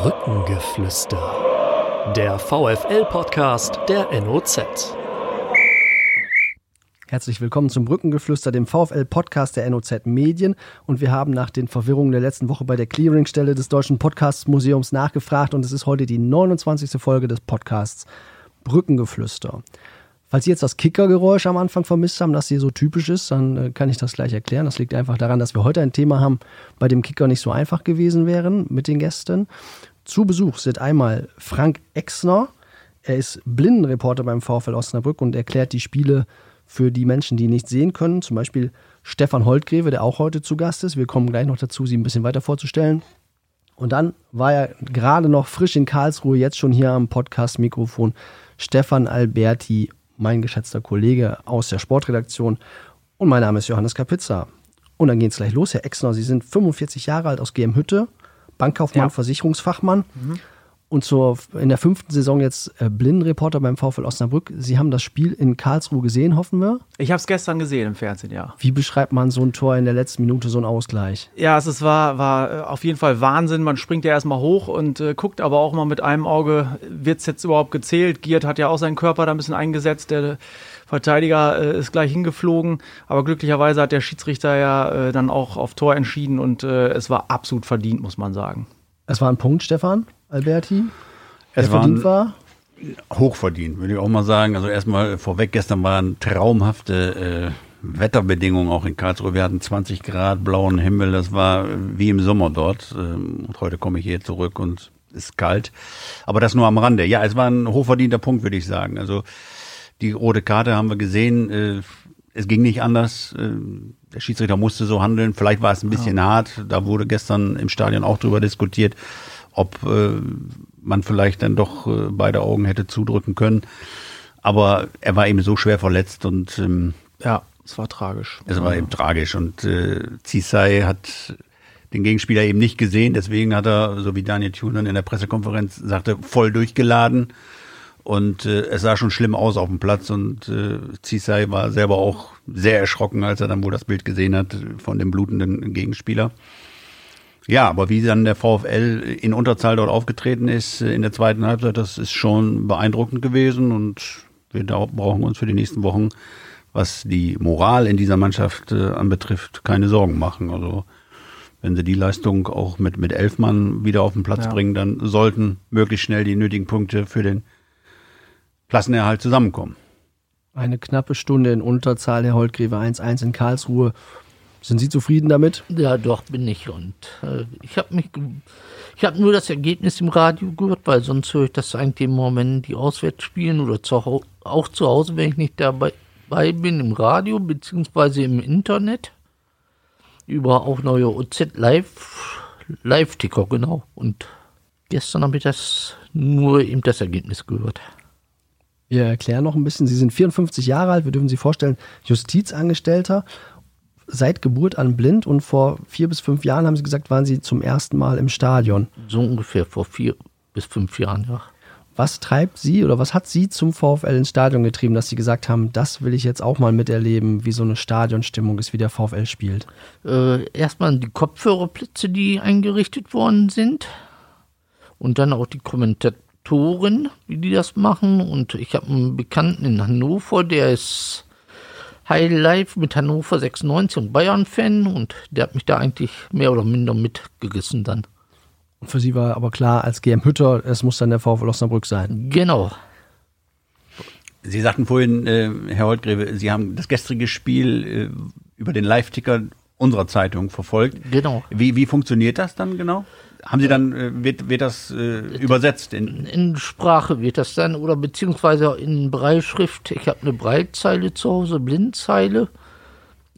Brückengeflüster. Der VFL-Podcast der NOZ. Herzlich willkommen zum Brückengeflüster, dem VfL-Podcast der NOZ Medien. Und wir haben nach den Verwirrungen der letzten Woche bei der Clearingstelle des Deutschen Podcast-Museums nachgefragt und es ist heute die 29. Folge des Podcasts Brückengeflüster. Falls Sie jetzt das Kickergeräusch am Anfang vermisst haben, das hier so typisch ist, dann äh, kann ich das gleich erklären. Das liegt einfach daran, dass wir heute ein Thema haben, bei dem Kicker nicht so einfach gewesen wären mit den Gästen. Zu Besuch sind einmal Frank Exner. Er ist Blindenreporter beim VfL Osnabrück und erklärt die Spiele für die Menschen, die nicht sehen können. Zum Beispiel Stefan Holtgreve, der auch heute zu Gast ist. Wir kommen gleich noch dazu, Sie ein bisschen weiter vorzustellen. Und dann war er gerade noch frisch in Karlsruhe, jetzt schon hier am Podcast-Mikrofon. Stefan Alberti mein geschätzter Kollege aus der Sportredaktion. Und mein Name ist Johannes Kapitza. Und dann geht es gleich los, Herr Exner. Sie sind 45 Jahre alt aus GM Hütte, Bankkaufmann, ja. Versicherungsfachmann. Mhm und zur, in der fünften Saison jetzt äh, Blindenreporter beim VfL Osnabrück. Sie haben das Spiel in Karlsruhe gesehen, hoffen wir? Ich habe es gestern gesehen im Fernsehen, ja. Wie beschreibt man so ein Tor in der letzten Minute, so ein Ausgleich? Ja, es ist, war, war äh, auf jeden Fall Wahnsinn. Man springt ja erstmal hoch und äh, guckt aber auch mal mit einem Auge, wird es jetzt überhaupt gezählt? Giert hat ja auch seinen Körper da ein bisschen eingesetzt. Der Verteidiger äh, ist gleich hingeflogen, aber glücklicherweise hat der Schiedsrichter ja äh, dann auch auf Tor entschieden und äh, es war absolut verdient, muss man sagen. Es war ein Punkt, Stefan? Alberti? Es verdient war? Hochverdient, würde ich auch mal sagen. Also erstmal vorweg, gestern waren traumhafte äh, Wetterbedingungen auch in Karlsruhe. Wir hatten 20 Grad, blauen Himmel, das war wie im Sommer dort. Ähm, und heute komme ich hier zurück und es ist kalt. Aber das nur am Rande. Ja, es war ein hochverdienter Punkt, würde ich sagen. Also die rote Karte haben wir gesehen. Äh, es ging nicht anders. Äh, der Schiedsrichter musste so handeln. Vielleicht war es ein bisschen ja. hart. Da wurde gestern im Stadion auch drüber diskutiert ob äh, man vielleicht dann doch äh, beide Augen hätte zudrücken können. Aber er war eben so schwer verletzt und ähm, ja, es war tragisch. Es war eben tragisch und äh, Zisai hat den Gegenspieler eben nicht gesehen, deswegen hat er, so wie Daniel Thunen in der Pressekonferenz sagte, voll durchgeladen und äh, es sah schon schlimm aus auf dem Platz und äh, Zisai war selber auch sehr erschrocken, als er dann wohl das Bild gesehen hat von dem blutenden Gegenspieler. Ja, aber wie dann der VfL in Unterzahl dort aufgetreten ist äh, in der zweiten Halbzeit, das ist schon beeindruckend gewesen und wir brauchen uns für die nächsten Wochen, was die Moral in dieser Mannschaft äh, anbetrifft, keine Sorgen machen. Also wenn sie die Leistung auch mit, mit elf Mann wieder auf den Platz ja. bringen, dann sollten möglichst schnell die nötigen Punkte für den Klassenerhalt zusammenkommen. Eine knappe Stunde in Unterzahl, Herr Holtgreve 1-1 in Karlsruhe. Sind Sie zufrieden damit? Ja, doch, bin ich. Und äh, ich habe mich, ich habe nur das Ergebnis im Radio gehört, weil sonst höre ich das eigentlich immer, wenn die auswärts spielen oder zu, auch zu Hause, wenn ich nicht dabei bin, im Radio beziehungsweise im Internet. Über auch neue OZ Live, Live-Ticker, genau. Und gestern habe ich das nur eben das Ergebnis gehört. Wir erklären noch ein bisschen. Sie sind 54 Jahre alt, wir dürfen Sie vorstellen, Justizangestellter seit Geburt an blind und vor vier bis fünf Jahren, haben Sie gesagt, waren Sie zum ersten Mal im Stadion. So ungefähr vor vier bis fünf Jahren, ja. Was treibt Sie oder was hat Sie zum VfL ins Stadion getrieben, dass Sie gesagt haben, das will ich jetzt auch mal miterleben, wie so eine Stadionstimmung ist, wie der VfL spielt? Äh, erstmal die Kopfhörerplätze, die eingerichtet worden sind. Und dann auch die Kommentatoren, wie die das machen. Und ich habe einen Bekannten in Hannover, der ist High Life mit Hannover 96 und Bayern-Fan und der hat mich da eigentlich mehr oder minder mitgerissen dann. Und für Sie war aber klar, als GM Hütter, es muss dann der VfL Osnabrück sein. Genau. Sie sagten vorhin, äh, Herr Holtgreve, Sie haben das gestrige Spiel äh, über den Live-Ticker unserer Zeitung verfolgt. Genau. Wie, wie funktioniert das dann genau? Haben Sie dann, äh, wird, wird das äh, übersetzt? In, in Sprache wird das dann oder beziehungsweise in Breitschrift. Ich habe eine Breitzeile zu Hause, Blindzeile.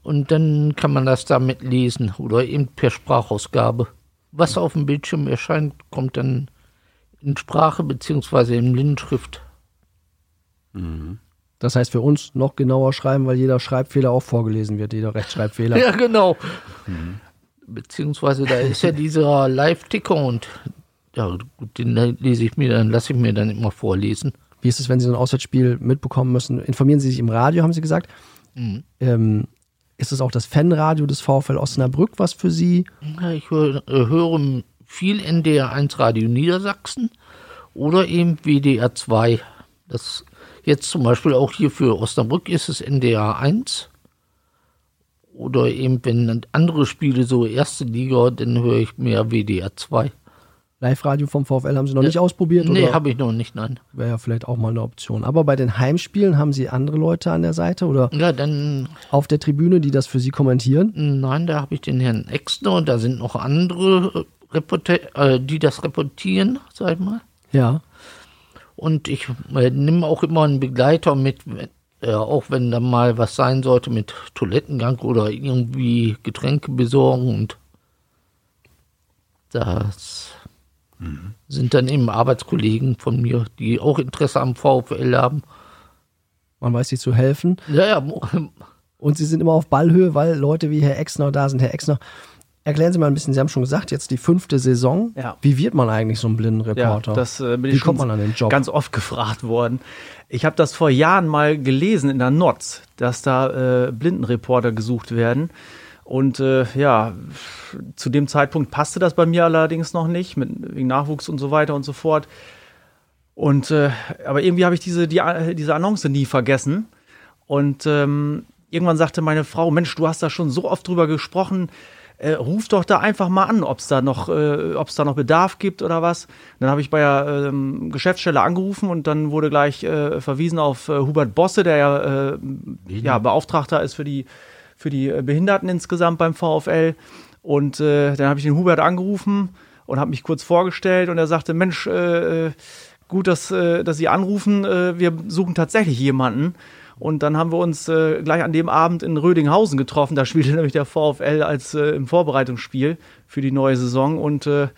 Und dann kann man das damit lesen oder eben per Sprachausgabe. Was auf dem Bildschirm erscheint, kommt dann in Sprache beziehungsweise in Blindschrift. Mhm. Das heißt für uns noch genauer schreiben, weil jeder Schreibfehler auch vorgelesen wird, jeder Rechtschreibfehler. ja, genau. Mhm beziehungsweise da ist ja dieser Live-Ticker und ja, den lese ich mir dann, lasse ich mir dann immer vorlesen. Wie ist es, wenn Sie so ein Auswärtsspiel mitbekommen müssen? Informieren Sie sich im Radio, haben Sie gesagt. Mhm. Ähm, ist es auch das Fanradio des VfL Osnabrück, was für Sie? Ja, ich höre, höre viel NDR 1 Radio Niedersachsen oder eben WDR 2. Das jetzt zum Beispiel auch hier für Osnabrück ist es NDR 1. Oder eben, wenn andere Spiele so erste Liga, dann höre ich mehr WDR 2. Live-Radio vom VfL haben Sie noch nicht ausprobiert? Nee, habe ich noch nicht, nein. Wäre ja vielleicht auch mal eine Option. Aber bei den Heimspielen haben Sie andere Leute an der Seite oder Ja, dann, auf der Tribüne, die das für Sie kommentieren? nein, da habe ich den Herrn Exner und da sind noch andere äh, äh, die das reportieren, sag ich mal. Ja. Und ich äh, nehme auch immer einen Begleiter mit, äh, auch wenn da mal was sein sollte mit Toilettengang oder irgendwie Getränke besorgen. Und das sind dann eben Arbeitskollegen von mir, die auch Interesse am VfL haben. Man weiß sich zu helfen. Ja, ja, Und Sie sind immer auf Ballhöhe, weil Leute wie Herr Exner da sind. Herr Exner, erklären Sie mal ein bisschen, Sie haben schon gesagt, jetzt die fünfte Saison. Ja. Wie wird man eigentlich so ein Blindenreporter? Ja, das äh, bin Wie kommt man an den Job? ganz oft gefragt worden. Ich habe das vor Jahren mal gelesen in der NOTZ, dass da äh, Blindenreporter gesucht werden. Und äh, ja, zu dem Zeitpunkt passte das bei mir allerdings noch nicht, mit, wegen Nachwuchs und so weiter und so fort. Und äh, aber irgendwie habe ich diese, die, diese Annonce nie vergessen. Und ähm, irgendwann sagte meine Frau: Mensch, du hast da schon so oft drüber gesprochen. Äh, ruf doch da einfach mal an, ob es da noch, äh, ob es da noch Bedarf gibt oder was. Dann habe ich bei der ähm, Geschäftsstelle angerufen und dann wurde gleich äh, verwiesen auf äh, Hubert Bosse, der ja, äh, ja Beauftragter ist für die für die äh, Behinderten insgesamt beim VfL. Und äh, dann habe ich den Hubert angerufen und habe mich kurz vorgestellt und er sagte, Mensch, äh, äh, gut, dass, äh, dass Sie anrufen, äh, wir suchen tatsächlich jemanden. Und dann haben wir uns äh, gleich an dem Abend in Rödinghausen getroffen. Da spielte nämlich der VfL als äh, im Vorbereitungsspiel für die neue Saison. Und äh,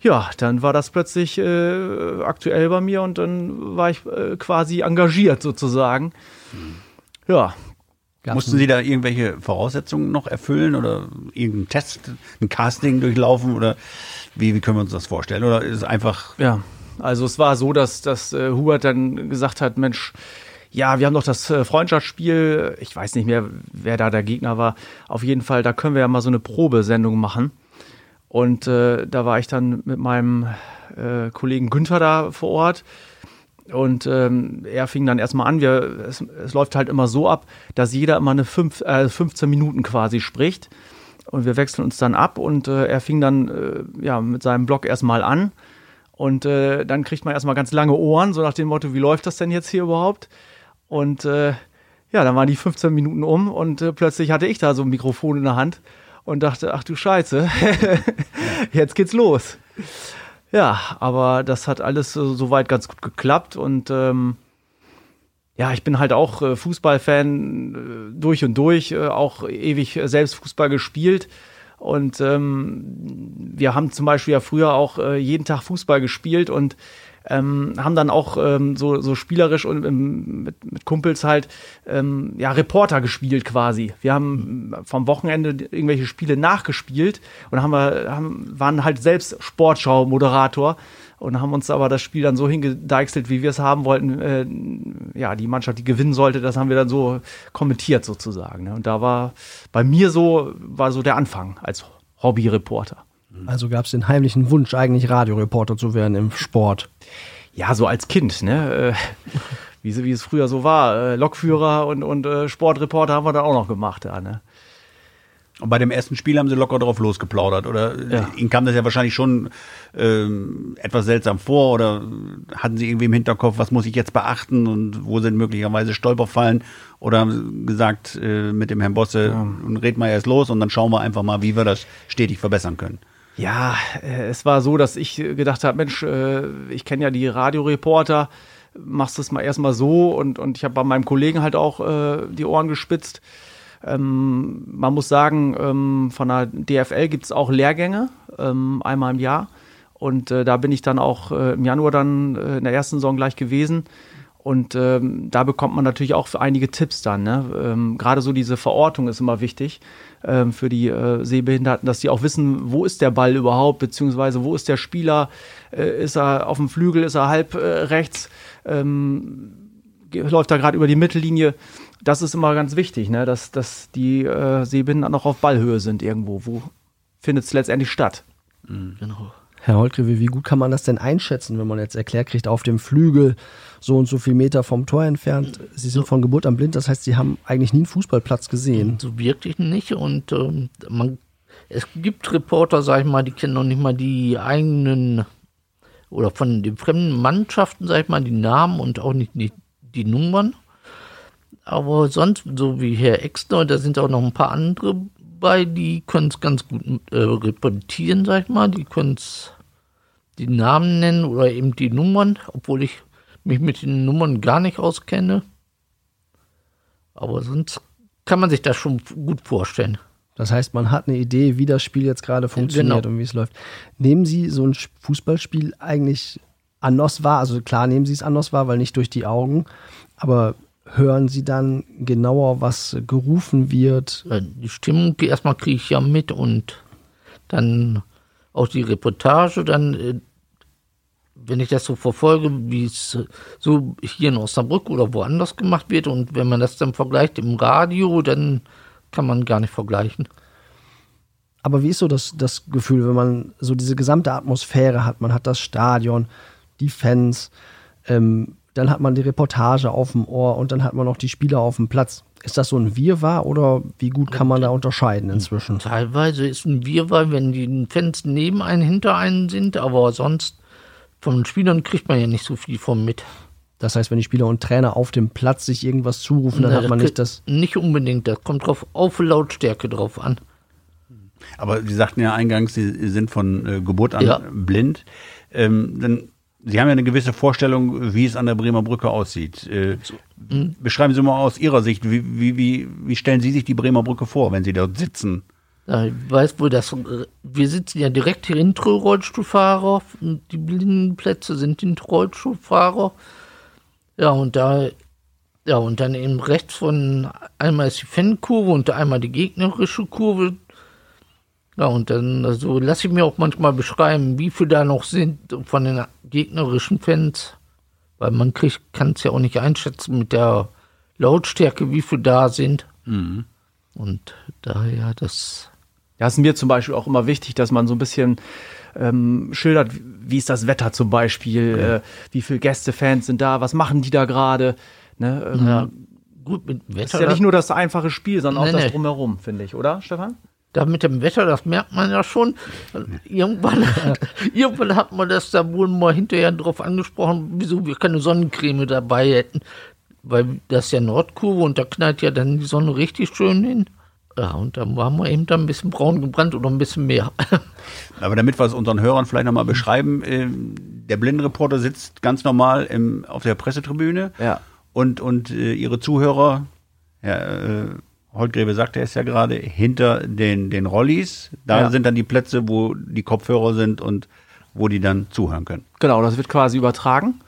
ja, dann war das plötzlich äh, aktuell bei mir und dann war ich äh, quasi engagiert sozusagen. Ja, Gab's Mussten Sie da irgendwelche Voraussetzungen noch erfüllen oder irgendeinen Test, ein Casting durchlaufen oder wie, wie können wir uns das vorstellen? Oder ist es einfach, Ja, also es war so, dass, dass äh, Hubert dann gesagt hat, Mensch, ja, wir haben doch das äh, Freundschaftsspiel, ich weiß nicht mehr, wer da der Gegner war. Auf jeden Fall, da können wir ja mal so eine Probesendung machen. Und äh, da war ich dann mit meinem äh, Kollegen Günther da vor Ort. Und ähm, er fing dann erstmal an, wir, es, es läuft halt immer so ab, dass jeder immer eine fünf, äh, 15 Minuten quasi spricht. Und wir wechseln uns dann ab und äh, er fing dann äh, ja, mit seinem Blog erstmal an. Und äh, dann kriegt man erstmal ganz lange Ohren, so nach dem Motto, wie läuft das denn jetzt hier überhaupt? Und äh, ja, dann waren die 15 Minuten um und äh, plötzlich hatte ich da so ein Mikrofon in der Hand und dachte, ach du Scheiße, jetzt geht's los. Ja, aber das hat alles äh, soweit ganz gut geklappt und ähm, ja, ich bin halt auch äh, Fußballfan äh, durch und durch, äh, auch ewig äh, selbst Fußball gespielt. Und ähm, wir haben zum Beispiel ja früher auch jeden Tag Fußball gespielt und ähm, haben dann auch ähm, so, so spielerisch und ähm, mit, mit Kumpels halt ähm, ja Reporter gespielt quasi. Wir haben vom Wochenende irgendwelche Spiele nachgespielt und haben wir haben, waren halt selbst Sportschau-Moderator und haben uns aber das Spiel dann so hingedeichselt, wie wir es haben wollten. Äh, ja, die Mannschaft, die gewinnen sollte, das haben wir dann so kommentiert sozusagen. Ne? Und da war bei mir so war so der Anfang als Hobbyreporter. Also gab es den heimlichen Wunsch, eigentlich Radioreporter zu werden im Sport. Ja, so als Kind, ne? Äh, wie, wie es früher so war. Äh, Lokführer und, und äh, Sportreporter haben wir dann auch noch gemacht, da, ne? und bei dem ersten Spiel haben Sie locker drauf losgeplaudert oder Ja. Ihnen kam das ja wahrscheinlich schon ähm, etwas seltsam vor oder hatten Sie irgendwie im Hinterkopf, was muss ich jetzt beachten und wo sind möglicherweise Stolperfallen oder haben Sie gesagt äh, mit dem Herrn Bosse, und red mal erst los und dann schauen wir einfach mal, wie wir das stetig verbessern können. Ja, äh, es war so, dass ich äh, gedacht habe, Mensch, äh, ich kenne ja die Radioreporter, machst das mal erstmal so und, und ich habe bei meinem Kollegen halt auch äh, die Ohren gespitzt. Ähm, man muss sagen, ähm, von der DFL gibt es auch Lehrgänge, ähm, einmal im Jahr. Und äh, da bin ich dann auch äh, im Januar dann äh, in der ersten Saison gleich gewesen. Und ähm, da bekommt man natürlich auch einige Tipps dann. Ne? Ähm, Gerade so diese Verortung ist immer wichtig ähm, für die äh, Sehbehinderten, dass die auch wissen, wo ist der Ball überhaupt, beziehungsweise wo ist der Spieler, äh, ist er auf dem Flügel, ist er halb äh, rechts, ähm, läuft er gerade über die Mittellinie. Das ist immer ganz wichtig, ne? dass, dass die äh, Sehbehinderten auch auf Ballhöhe sind irgendwo. Wo findet es letztendlich statt? Genau. Herr Holtgrewe, wie gut kann man das denn einschätzen, wenn man jetzt erklärt kriegt, auf dem Flügel so und so viel Meter vom Tor entfernt? Sie sind von Geburt an blind, das heißt, Sie haben eigentlich nie einen Fußballplatz gesehen. So wirklich nicht. Und ähm, man, es gibt Reporter, sag ich mal, die kennen noch nicht mal die eigenen oder von den fremden Mannschaften, sag ich mal, die Namen und auch nicht die, die Nummern. Aber sonst, so wie Herr Exner, da sind auch noch ein paar andere bei, die können es ganz gut äh, reportieren, sag ich mal. Die können es die Namen nennen oder eben die Nummern, obwohl ich mich mit den Nummern gar nicht auskenne. Aber sonst kann man sich das schon gut vorstellen. Das heißt, man hat eine Idee, wie das Spiel jetzt gerade funktioniert Genau. und wie es läuft. Nehmen Sie so ein Fußballspiel eigentlich anders wahr? Also klar nehmen Sie es anders wahr, weil nicht durch die Augen, aber hören Sie dann genauer, was gerufen wird? Äh, Die Stimmung, die erstmal kriege ich ja mit und dann auch die Reportage, dann, äh, wenn ich das so verfolge, wie es so hier in Osnabrück oder woanders gemacht wird und wenn man das dann vergleicht im Radio, dann kann man gar nicht vergleichen. Aber wie ist so das, das Gefühl, wenn man so diese gesamte Atmosphäre hat? Man hat das Stadion, die Fans, ähm, dann hat man die Reportage auf dem Ohr und dann hat man noch die Spieler auf dem Platz. Ist das so ein Wirrwarr oder wie gut kann man da unterscheiden inzwischen? Teilweise ist ein Wirrwarr, wenn die Fans neben einen, hinter einen sind, aber sonst von den Spielern kriegt man ja nicht so viel von mit. Das heißt, wenn die Spieler und Trainer auf dem Platz sich irgendwas zurufen, dann Na, hat man das nicht das. Nicht unbedingt, das kommt drauf auf Lautstärke drauf an. Aber Sie sagten ja eingangs, Sie sind von äh, Geburt an Ja. blind. Ähm, dann, Sie haben ja eine gewisse Vorstellung, wie es an der Bremer Brücke aussieht. Äh, Beschreiben Sie mal aus Ihrer Sicht, wie, wie, wie, wie stellen Sie sich die Bremer Brücke vor, wenn Sie dort sitzen? Ich weiß wohl, dass äh, wir sitzen ja direkt hinter Rollstuhlfahrer. und Die Blindenplätze sind hinter Rollstuhlfahrer. Ja, und da, ja, und dann eben rechts von einmal ist die Fankurve und einmal die gegnerische Kurve. Ja, und dann also lasse ich mir auch manchmal beschreiben, wie viele da noch sind von den gegnerischen Fans. Weil man kann es ja auch nicht einschätzen mit der Lautstärke, wie viele da sind. Und daher das. Ja, ist mir zum Beispiel auch immer wichtig, dass man so ein bisschen ähm, schildert, wie ist das Wetter zum Beispiel, äh, wie viele Gäste, Fans sind da, was machen die da gerade. Ne? Ähm, Ja, gut mit Das Wetter. ist ja nicht nur das einfache Spiel, sondern auch Nee, das nee. Drumherum, finde ich, oder, Stefan? da mit dem Wetter, das merkt man ja schon. Irgendwann, irgendwann hat man das da wohl mal hinterher drauf angesprochen, wieso wir keine Sonnencreme dabei hätten. Weil das ist ja Nordkurve und da knallt ja dann die Sonne richtig schön hin. Ja, und dann waren wir eben da ein bisschen braun gebrannt oder ein bisschen mehr. Aber damit wir es unseren Hörern vielleicht nochmal beschreiben, ähm, der Blindenreporter sitzt ganz normal im, auf der Pressetribüne Ja. und, und äh, ihre Zuhörer, Herr äh, Holtgrebe sagte es ja gerade, hinter den, den Rollis. Da Ja. sind dann die Plätze, wo die Kopfhörer sind und wo die dann zuhören können. Genau, das wird quasi übertragen.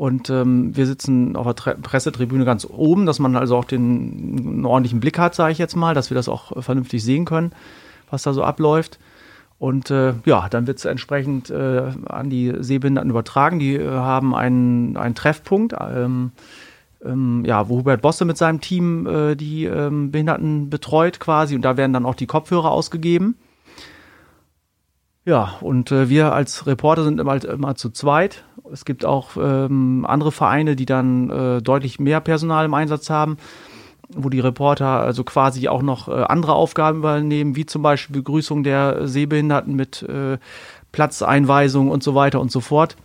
Und ähm, wir sitzen auf der Tre Pressetribüne ganz oben, dass man also auch den einen ordentlichen Blick hat, sage ich jetzt mal, dass wir das auch äh, vernünftig sehen können, was da so abläuft. Und äh, ja, dann wird es entsprechend äh, an die Sehbehinderten übertragen. Die äh, haben einen, einen Treffpunkt, ähm, ähm, ja, wo Hubert Bosse mit seinem Team äh, die ähm, Behinderten betreut quasi. Und da werden dann auch die Kopfhörer ausgegeben. Ja, und äh, wir als Reporter sind immer, immer zu zweit. Es gibt auch ähm, andere Vereine, die dann äh, deutlich mehr Personal im Einsatz haben, wo die Reporter also quasi auch noch äh, andere Aufgaben übernehmen, wie zum Beispiel Begrüßung der Sehbehinderten mit äh, Platzeinweisung und so weiter und so fort.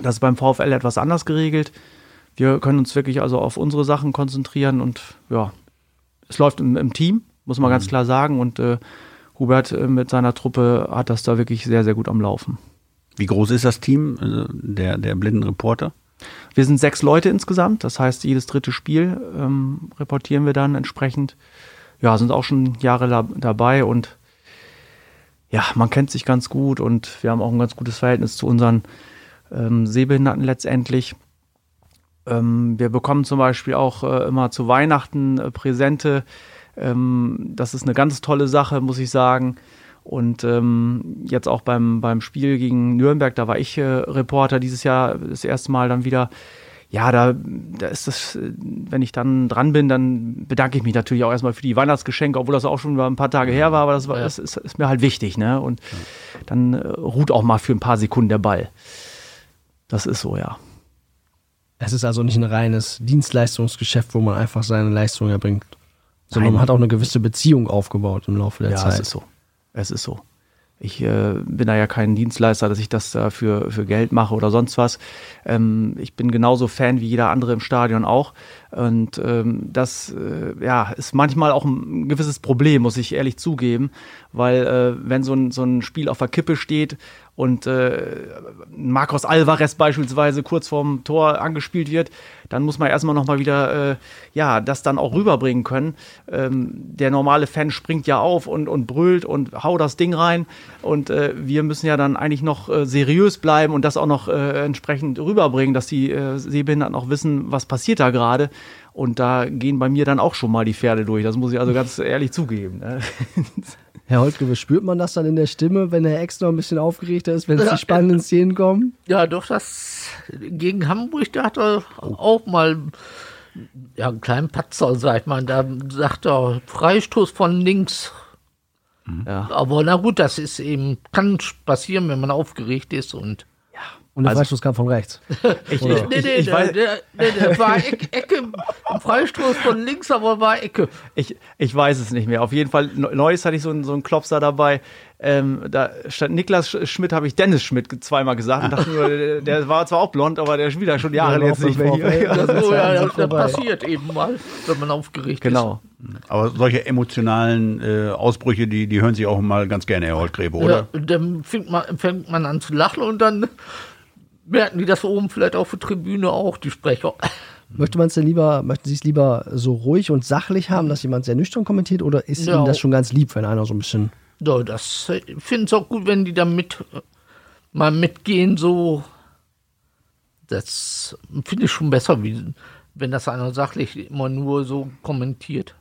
Das ist beim VfL etwas anders geregelt. Wir können uns wirklich also auf unsere Sachen konzentrieren und ja, es läuft im, im Team, muss man ganz klar sagen. Und äh, Hubert äh, mit seiner Truppe hat das da wirklich sehr, sehr gut am Laufen. Wie groß ist das Team also der, der Blindenreporter? Wir sind sechs Leute insgesamt, das heißt, jedes dritte Spiel ähm, reportieren wir dann entsprechend. Ja, sind auch schon Jahre dabei und ja, man kennt sich ganz gut und wir haben auch ein ganz gutes Verhältnis zu unseren ähm, Sehbehinderten letztendlich. Ähm, wir bekommen zum Beispiel auch äh, immer zu Weihnachten äh, Präsente. Ähm, das ist eine ganz tolle Sache, muss ich sagen. Und ähm, jetzt auch beim, beim Spiel gegen Nürnberg, da war ich äh, Reporter dieses Jahr das erste Mal dann wieder. ja, da, da ist das, äh, wenn ich dann dran bin, dann bedanke ich mich natürlich auch erstmal für die Weihnachtsgeschenke, obwohl das auch schon ein paar Tage her war, aber das, war, das ist, ist mir halt wichtig, ne? Und dann äh, ruht auch mal für ein paar Sekunden der Ball. Das ist so, ja. Es ist also nicht ein reines Dienstleistungsgeschäft, wo man einfach seine Leistung erbringt, sondern man hat auch eine gewisse Beziehung aufgebaut im Laufe der ja, Zeit. es ist so. Es ist so. Ich äh, bin da ja kein Dienstleister, dass ich das da für, für Geld mache oder sonst was. Ähm, ich bin genauso Fan wie jeder andere im Stadion auch. Und ähm, das äh, ja, ist manchmal auch ein gewisses Problem, muss ich ehrlich zugeben. Weil äh, wenn so ein, so ein Spiel auf der Kippe steht und äh, Marcos Alvarez beispielsweise kurz vorm Tor angespielt wird, dann muss man erstmal nochmal wieder äh, ja, das dann auch rüberbringen können. Ähm, der normale Fan springt ja auf und, und brüllt und hau das Ding rein. Und äh, wir müssen ja dann eigentlich noch äh, seriös bleiben und das auch noch äh, entsprechend rüberbringen, dass die äh, Sehbehinderten auch wissen, was passiert da gerade. Und da gehen bei mir dann auch schon mal die Pferde durch. Das muss ich also ganz ehrlich zugeben. Ne? Herr Holtgrewe, spürt man das dann in der Stimme, wenn Herr Ex noch ein bisschen aufgeregter ist, wenn es die spannenden Szenen kommen? Ja, doch, das gegen Hamburg, da hat er auch mal ja, einen kleinen Patzer, sagt man. Da sagt er Freistoß von links. Ja. Aber na gut, das ist eben, kann passieren, wenn man aufgeregt ist und. Und der Also- Freistoß kam von rechts. Ich, Nee, nee, ich, nee, ich, der, weiß, der, nee, der war Ecke, Ecke, ein Freistoß von links, aber war Ecke. ich, ich weiß es nicht mehr. Auf jeden Fall, Ne- Neues hatte ich so einen, so einen Klopser dabei. Ähm, da statt Niklas Sch- Schmidt habe ich Dennis Schmidt zweimal gesagt und dachte nur, der, der war zwar auch blond, aber der spielt ja schon Jahre Ja, jetzt nicht mehr hier. Ja, Das ist So, ja das, das vorbei. passiert eben mal, wenn man aufgeregt Genau. Aber solche emotionalen äh, Ausbrüche, die, die hören sich auch mal ganz gerne, Herr Holtgräbe, ist. oder? Ja, dann fängt man, fängt man an zu lachen und dann merken die das oben vielleicht auf der Tribüne auch, die Sprecher. Möchte man es denn lieber, möchten Sie es lieber so ruhig und sachlich haben, dass jemand sehr nüchtern kommentiert, oder ist Ja. Ihnen das schon ganz lieb, wenn einer so ein bisschen. Ja, das ich finde es auch gut, wenn die da mit, mal mitgehen, so. Das finde ich schon besser, wie wenn das einer sachlich immer nur so kommentiert.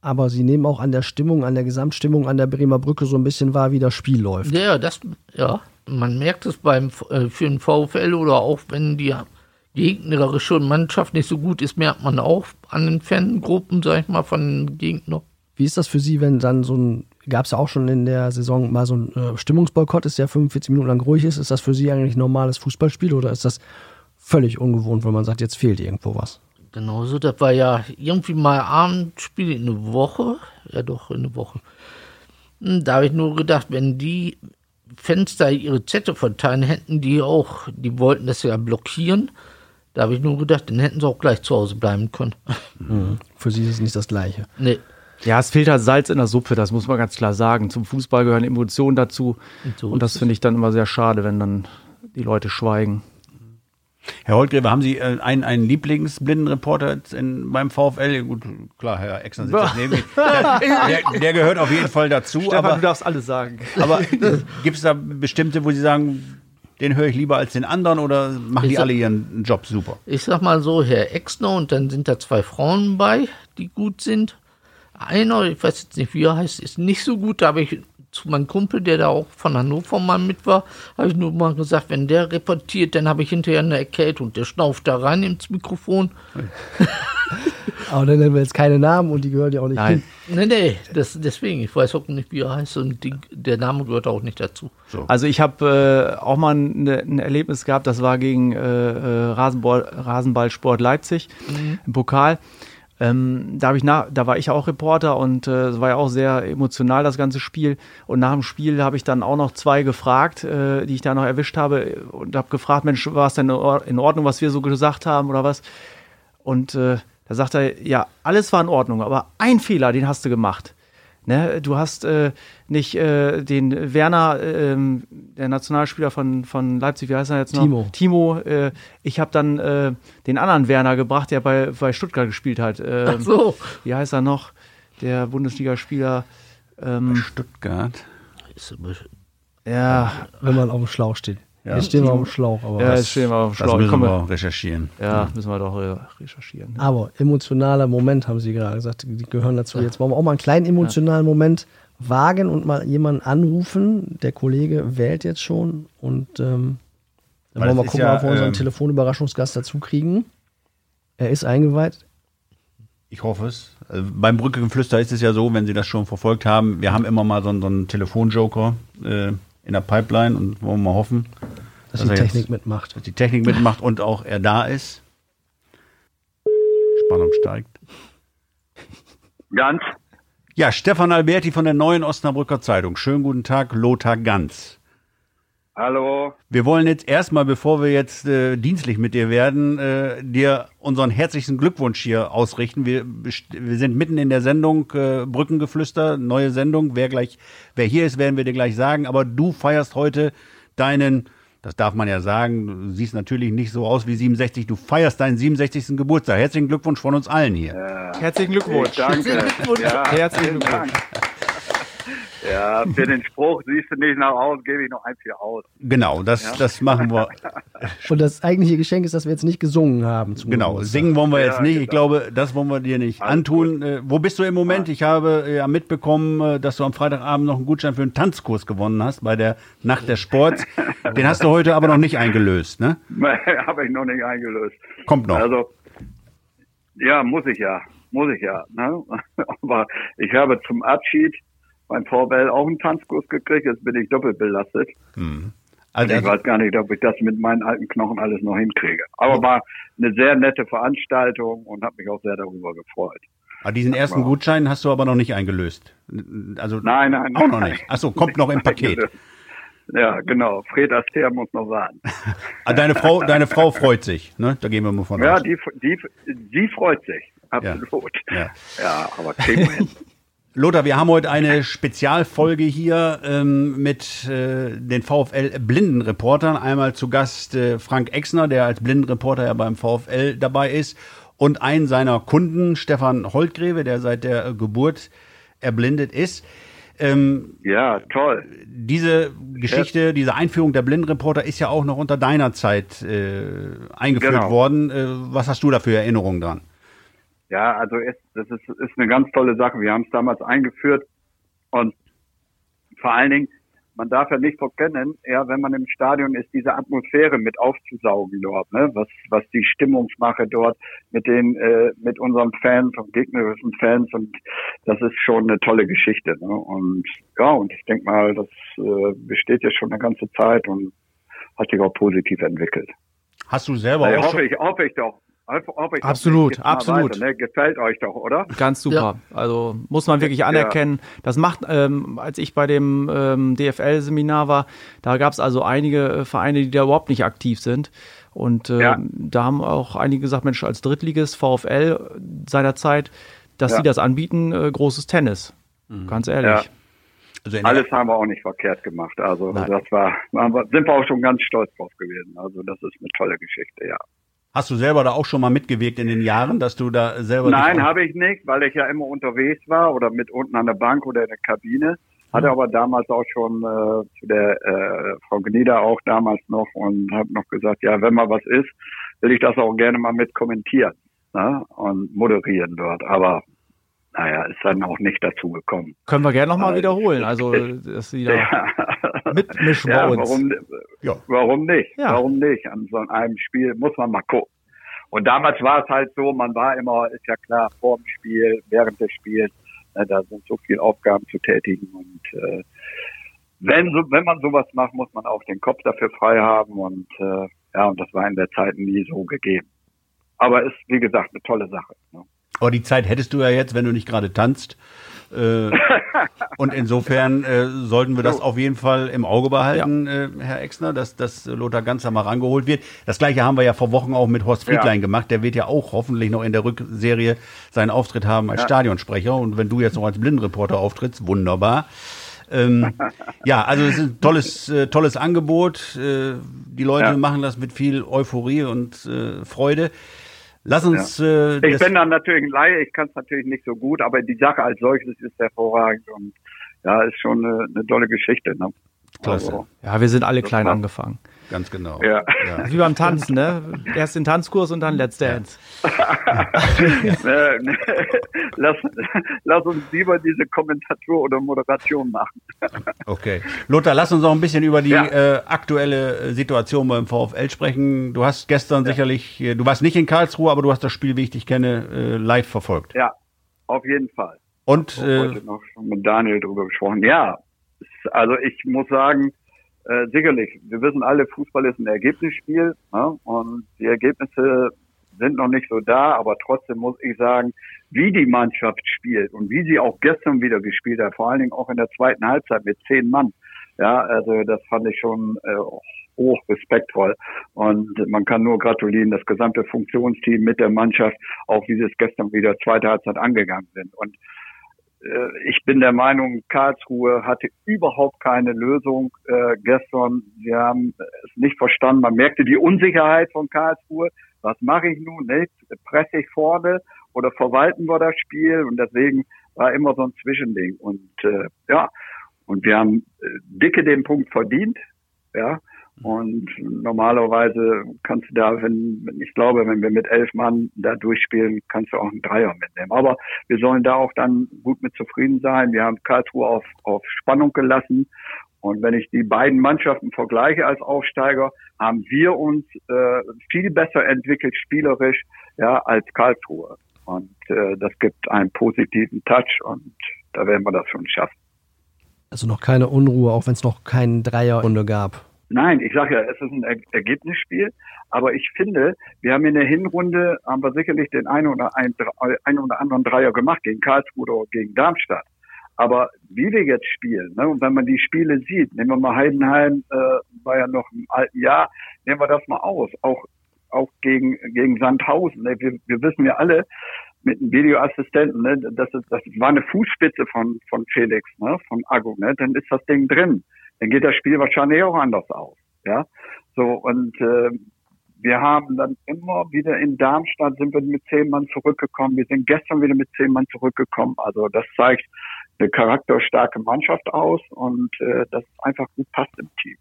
Aber Sie nehmen auch an der Stimmung, an der Gesamtstimmung an der Bremer Brücke so ein bisschen wahr, wie das Spiel läuft. Ja, das, ja. Man merkt es beim, äh, für den VfL oder auch wenn die gegnerische Mannschaft nicht so gut ist, merkt man auch an den Fangruppen, sag ich mal, von den Gegnern. Wie ist das für Sie, wenn dann so ein, gab es ja auch schon in der Saison mal so ein äh, Stimmungsboykott, ist der 45 Minuten lang ruhig ist, ist das für Sie eigentlich ein normales Fußballspiel oder ist das völlig ungewohnt, wenn man sagt, jetzt fehlt irgendwo was? Genauso, das war ja irgendwie mal Abendspiel in eine Woche. Ja, doch, in eine Woche. Hm, Da habe ich nur gedacht, wenn die Fenster ihre Zettel verteilen, hätten die auch, die wollten das ja blockieren. Da habe ich nur gedacht, dann hätten sie auch gleich zu Hause bleiben können. Für Sie ist es nicht das Gleiche. nee. Ja, es fehlt halt Salz in der Suppe, das muss man ganz klar sagen. Zum Fußball gehören Emotionen dazu. Und so Und das finde ich dann immer sehr schade, wenn dann die Leute schweigen. Herr Holtgräbe, haben Sie äh, einen, einen Lieblingsblindenreporter in, beim VfL? Gut, klar, Herr Exner sitzt jetzt neben mir. Der, der, gehört auf jeden Fall dazu. Stefan, aber du darfst alles sagen. aber gibt es da bestimmte, wo Sie sagen, den höre ich lieber als den anderen oder machen die Ich sag- alle ihren Job super? Ich sag mal so, Herr Exner und dann sind da zwei Frauen bei, die gut sind. Einer, ich weiß jetzt nicht, wie er heißt, ist nicht so gut. Da habe ich zu meinem Kumpel, der da auch von Hannover mal mit war, habe ich nur mal gesagt, wenn der reportiert, dann habe ich hinterher eine Erkältung. Der schnauft da rein ins Mikrofon. Aber dann nennen wir jetzt keine Namen und die gehören ja auch nicht Nein. hin. Nee, nee, das, deswegen, ich weiß auch nicht, wie er heißt und die, der Name gehört auch nicht dazu. Also ich habe äh, auch mal ein, ein Erlebnis gehabt, das war gegen äh, äh, Rasenball, Rasenballsport Leipzig im Pokal. Ähm, da, ich nach, da war ich auch Reporter und äh, es war ja auch sehr emotional, das ganze Spiel. Und nach dem Spiel habe ich dann auch noch zwei gefragt, äh, die ich da noch erwischt habe und habe gefragt, Mensch, war es denn in Ordnung, was wir so gesagt haben oder was? Und äh, da sagt er, ja, alles war in Ordnung, aber ein Fehler, den hast du gemacht. Ne, du hast äh, nicht äh, den Werner, ähm, der Nationalspieler von, von Leipzig, wie heißt er jetzt noch? Timo. Timo, äh, ich habe dann äh, den anderen Werner gebracht, der bei, bei Stuttgart gespielt hat. Ähm, Ach so. Wie heißt er noch? Der Bundesligaspieler. Ähm, Stuttgart. Ja, Wenn man auf dem Schlauch steht. Ja. Jetzt stehen wir auf dem Schlauch. Aber, ja, jetzt stehen wir auf dem Das Schlauch. müssen Komm, wir recherchieren. Ja, müssen wir doch äh, recherchieren. aber emotionaler Moment, haben Sie gerade gesagt, die gehören dazu. Jetzt wollen wir auch mal einen kleinen emotionalen Moment wagen und mal jemanden anrufen. Der Kollege wählt jetzt schon und ähm, Dann wollen wir mal gucken, ja, ob wir unseren ähm, Telefonüberraschungsgast dazu kriegen. Er ist eingeweiht. Ich hoffe es. Also beim Brückengeflüster ist es ja so, wenn Sie das schon verfolgt haben, wir haben immer mal so, so einen Telefonjoker äh, in der Pipeline und wollen mal hoffen, dass, dass die Technik jetzt, mitmacht. Dass die Technik mitmacht und auch er da ist. Spannung steigt. Ganz. Ja, Stefan Alberti von der Neuen Osnabrücker Zeitung. Schönen guten Tag, Lothar Ganz. Hallo. Wir wollen jetzt erstmal, bevor wir jetzt äh, dienstlich mit dir werden, äh, dir unseren herzlichen Glückwunsch hier ausrichten. Wir, wir sind mitten in der Sendung äh, Brückengeflüster, neue Sendung. Wer gleich, wer hier ist, werden wir dir gleich sagen. Aber du feierst heute deinen, das darf man ja sagen, du siehst natürlich nicht so aus wie 67. Du feierst deinen 67. Geburtstag. Herzlichen Glückwunsch von uns allen hier. Ja. Herzlichen Glückwunsch. Danke. Ja, herzlichen Glückwunsch. Ja, für den Spruch siehst du nicht nach aus, gebe ich noch eins hier aus. Genau, das, ja? das machen wir. Und das eigentliche Geschenk ist, dass wir jetzt nicht gesungen haben. genau, Geburtstag. singen wollen wir jetzt ja, nicht. Genau. Ich glaube, das wollen wir dir nicht Alles antun. Gut. Äh, wo bist du im Moment? Ich habe ja mitbekommen, äh, dass du am Freitagabend noch einen Gutschein für einen Tanzkurs gewonnen hast bei der Nacht der Sports. Den hast du heute aber noch nicht eingelöst, ne? habe ich noch nicht eingelöst. Kommt noch. Also, ja, muss ich ja. Muss ich ja. Ne? Aber ich habe zum Abschied beim VfL auch einen Tanzkurs gekriegt, jetzt bin ich doppelt belastet. Hm. Also, ich weiß gar nicht, ob ich das mit meinen alten Knochen alles noch hinkriege. Aber war eine sehr nette Veranstaltung und habe mich auch sehr darüber gefreut. Aber ah, diesen ersten Gutschein hast du aber noch nicht eingelöst. Also nein, nein, auch noch nicht. Achso, kommt noch im Paket. Ja, genau. Fred Aster muss noch warten. Ah, deine Frau, deine Frau freut sich, ne? Da gehen wir mal von ja, aus. Ja, die, die, die freut sich. Absolut. Ja, ja aber kriegen wir hin. Lothar, wir haben heute eine Spezialfolge hier ähm, mit äh, den VfL Blindenreportern. Einmal zu Gast äh, Frank Exner, der als Blindenreporter ja beim VfL dabei ist, und einen seiner Kunden, Stefan Holtgreve, der seit der Geburt erblindet ist. Ähm, ja, toll. Diese Geschichte, ja. diese Einführung der Blindenreporter ist ja auch noch unter deiner Zeit äh, eingeführt genau. worden. Äh, was hast du da für Erinnerungen dran? Ja, also es, das ist, ist eine ganz tolle Sache. Wir haben es damals eingeführt und vor allen Dingen, man darf ja nicht verkennen, ja, wenn man im Stadion ist, diese Atmosphäre mit aufzusaugen dort, ne? was, was die Stimmungsmache dort mit den, äh, mit unseren Fans und gegnerischen Fans und das ist schon eine tolle Geschichte. Ne? Und ja, und ich denke mal, das äh, besteht jetzt schon eine ganze Zeit und hat sich auch positiv entwickelt. Hast du selber also, auch hoffe ich, hoffe ich doch. Absolut, absolut. Weiter, ne? Gefällt euch doch, oder? Ganz super. Ja. Also muss man wirklich anerkennen. Ja. Das macht, ähm, als ich bei dem ähm, DFL-Seminar war, da gab es also einige äh, Vereine, die da überhaupt nicht aktiv sind. Und äh, ja. da haben auch einige gesagt, Mensch, als Drittliges VfL seinerzeit, dass sie das anbieten, äh, großes Tennis. Mhm. Ganz ehrlich. Also Alles haben wir auch nicht verkehrt gemacht. Also Nein. das war, sind wir auch schon ganz stolz drauf gewesen. Also das ist eine tolle Geschichte, ja. Hast du selber da auch schon mal mitgewirkt in den Jahren, dass du da selber. Nein, habe ich nicht, weil ich ja immer unterwegs war oder mit unten an der Bank oder in der Kabine. Hatte mhm. aber damals auch schon äh, zu der äh, Frau Gnieder auch damals noch und habe noch gesagt, ja, wenn mal was ist, will ich das auch gerne mal mit kommentieren ne? und moderieren dort. Aber naja, ist dann auch nicht dazu gekommen. Können wir gerne nochmal wiederholen, also dass Sie da ja. Mitmischen ja, bei uns. Warum, ja. warum nicht? Ja. Warum nicht? An so einem Spiel muss man mal gucken. Und damals war es halt so, man war immer, ist ja klar, vor dem Spiel, während des Spiels, ne, da sind so viele Aufgaben zu tätigen und äh, wenn, so, wenn man sowas macht, muss man auch den Kopf dafür frei haben und äh, ja, und das war in der Zeit nie so gegeben. Aber ist, wie gesagt, eine tolle Sache. Ne? Aber die Zeit hättest du ja jetzt, wenn du nicht gerade tanzt. Äh, und insofern äh, sollten wir das auf jeden Fall im Auge behalten, ja. äh, Herr Exner, dass, dass Lothar Ganzer mal rangeholt wird. Das gleiche haben wir ja vor Wochen auch mit Horst Friedlein ja. gemacht. Der wird ja auch hoffentlich noch in der Rückserie seinen Auftritt haben als ja. Stadionsprecher. Und wenn du jetzt noch als Blindenreporter auftrittst, wunderbar. Ähm, ja, also es ist ein tolles, äh, tolles Angebot. Äh, die Leute machen das mit viel Euphorie und äh, Freude. Lass uns. Ja. Äh, ich bin dann natürlich ein Laie, ich kann es natürlich nicht so gut, aber die Sache als solches ist hervorragend und ja, ist schon eine, eine tolle Geschichte. Ne? Klasse. Also, ja, wir sind alle klein war, angefangen. Ganz genau. Ja. ja. Wie beim Tanzen, ne? Erst den Tanzkurs und dann Let's Dance. Äh, lass, lass uns lieber diese Kommentator oder Moderation machen. Okay. Lothar, lass uns noch ein bisschen über die ja. äh, aktuelle Situation beim VfL sprechen. Du hast gestern ja. sicherlich, äh, du warst nicht in Karlsruhe, aber du hast das Spiel, wie ich dich kenne, äh, live verfolgt. Ja, auf jeden Fall. Und ich äh, heute noch schon mit Daniel drüber gesprochen. Ja, also ich muss sagen, äh, sicherlich, wir wissen alle, Fußball ist ein Ergebnisspiel ne? und die Ergebnisse sind noch nicht so da, aber trotzdem muss ich sagen, wie die Mannschaft spielt und wie sie auch gestern wieder gespielt hat, vor allen Dingen auch in der zweiten Halbzeit mit zehn Mann. Ja, also das fand ich schon äh, hoch respektvoll. Und man kann nur gratulieren, das gesamte Funktionsteam mit der Mannschaft, auch wie sie es gestern wieder zweite Halbzeit angegangen sind. Und ich bin der Meinung, Karlsruhe hatte überhaupt keine Lösung äh, gestern. Sie haben es nicht verstanden. Man merkte die Unsicherheit von Karlsruhe. Was mache ich nun? Ne? Presse ich vorne oder verwalten wir das Spiel? Und deswegen war immer so ein Zwischending. Und äh, ja, und wir haben äh, dicke den Punkt verdient. Ja, und normalerweise kannst du da, wenn, ich glaube, wenn wir mit elf Mann da durchspielen, kannst du auch einen Dreier mitnehmen. Aber wir sollen da auch dann gut mit zufrieden sein. Wir haben Karlsruhe auf, auf Spannung gelassen. Und wenn ich die beiden Mannschaften vergleiche als Aufsteiger, haben wir uns äh, viel besser entwickelt spielerisch ja, als Karlsruhe. Und äh, das gibt einen positiven Touch und da werden wir das schon schaffen. Also noch keine Unruhe, auch wenn es noch keinen Dreierrunde gab. Nein, ich sage ja, es ist ein er Ergebnisspiel, aber ich finde, wir haben in der Hinrunde haben wir sicherlich den einen oder, ein, einen oder anderen Dreier gemacht gegen Karlsruhe oder gegen Darmstadt. Aber wie wir jetzt spielen, ne, und wenn man die Spiele sieht, nehmen wir mal Heidenheim, äh, war ja noch im alten Jahr, nehmen wir das mal aus, auch auch gegen gegen Sandhausen. Ne? Wir, wir wissen ja alle mit einem Videoassistenten, ne, das, ist, das war eine Fußspitze von von Felix, ne, von Agu, ne, dann ist das Ding drin dann geht das Spiel wahrscheinlich auch anders aus. Ja, so und äh, wir haben dann immer wieder in Darmstadt sind wir mit zehn Mann zurückgekommen. Wir sind gestern wieder mit zehn Mann zurückgekommen. Also das zeigt eine charakterstarke Mannschaft aus und äh, das einfach gut passt im Team.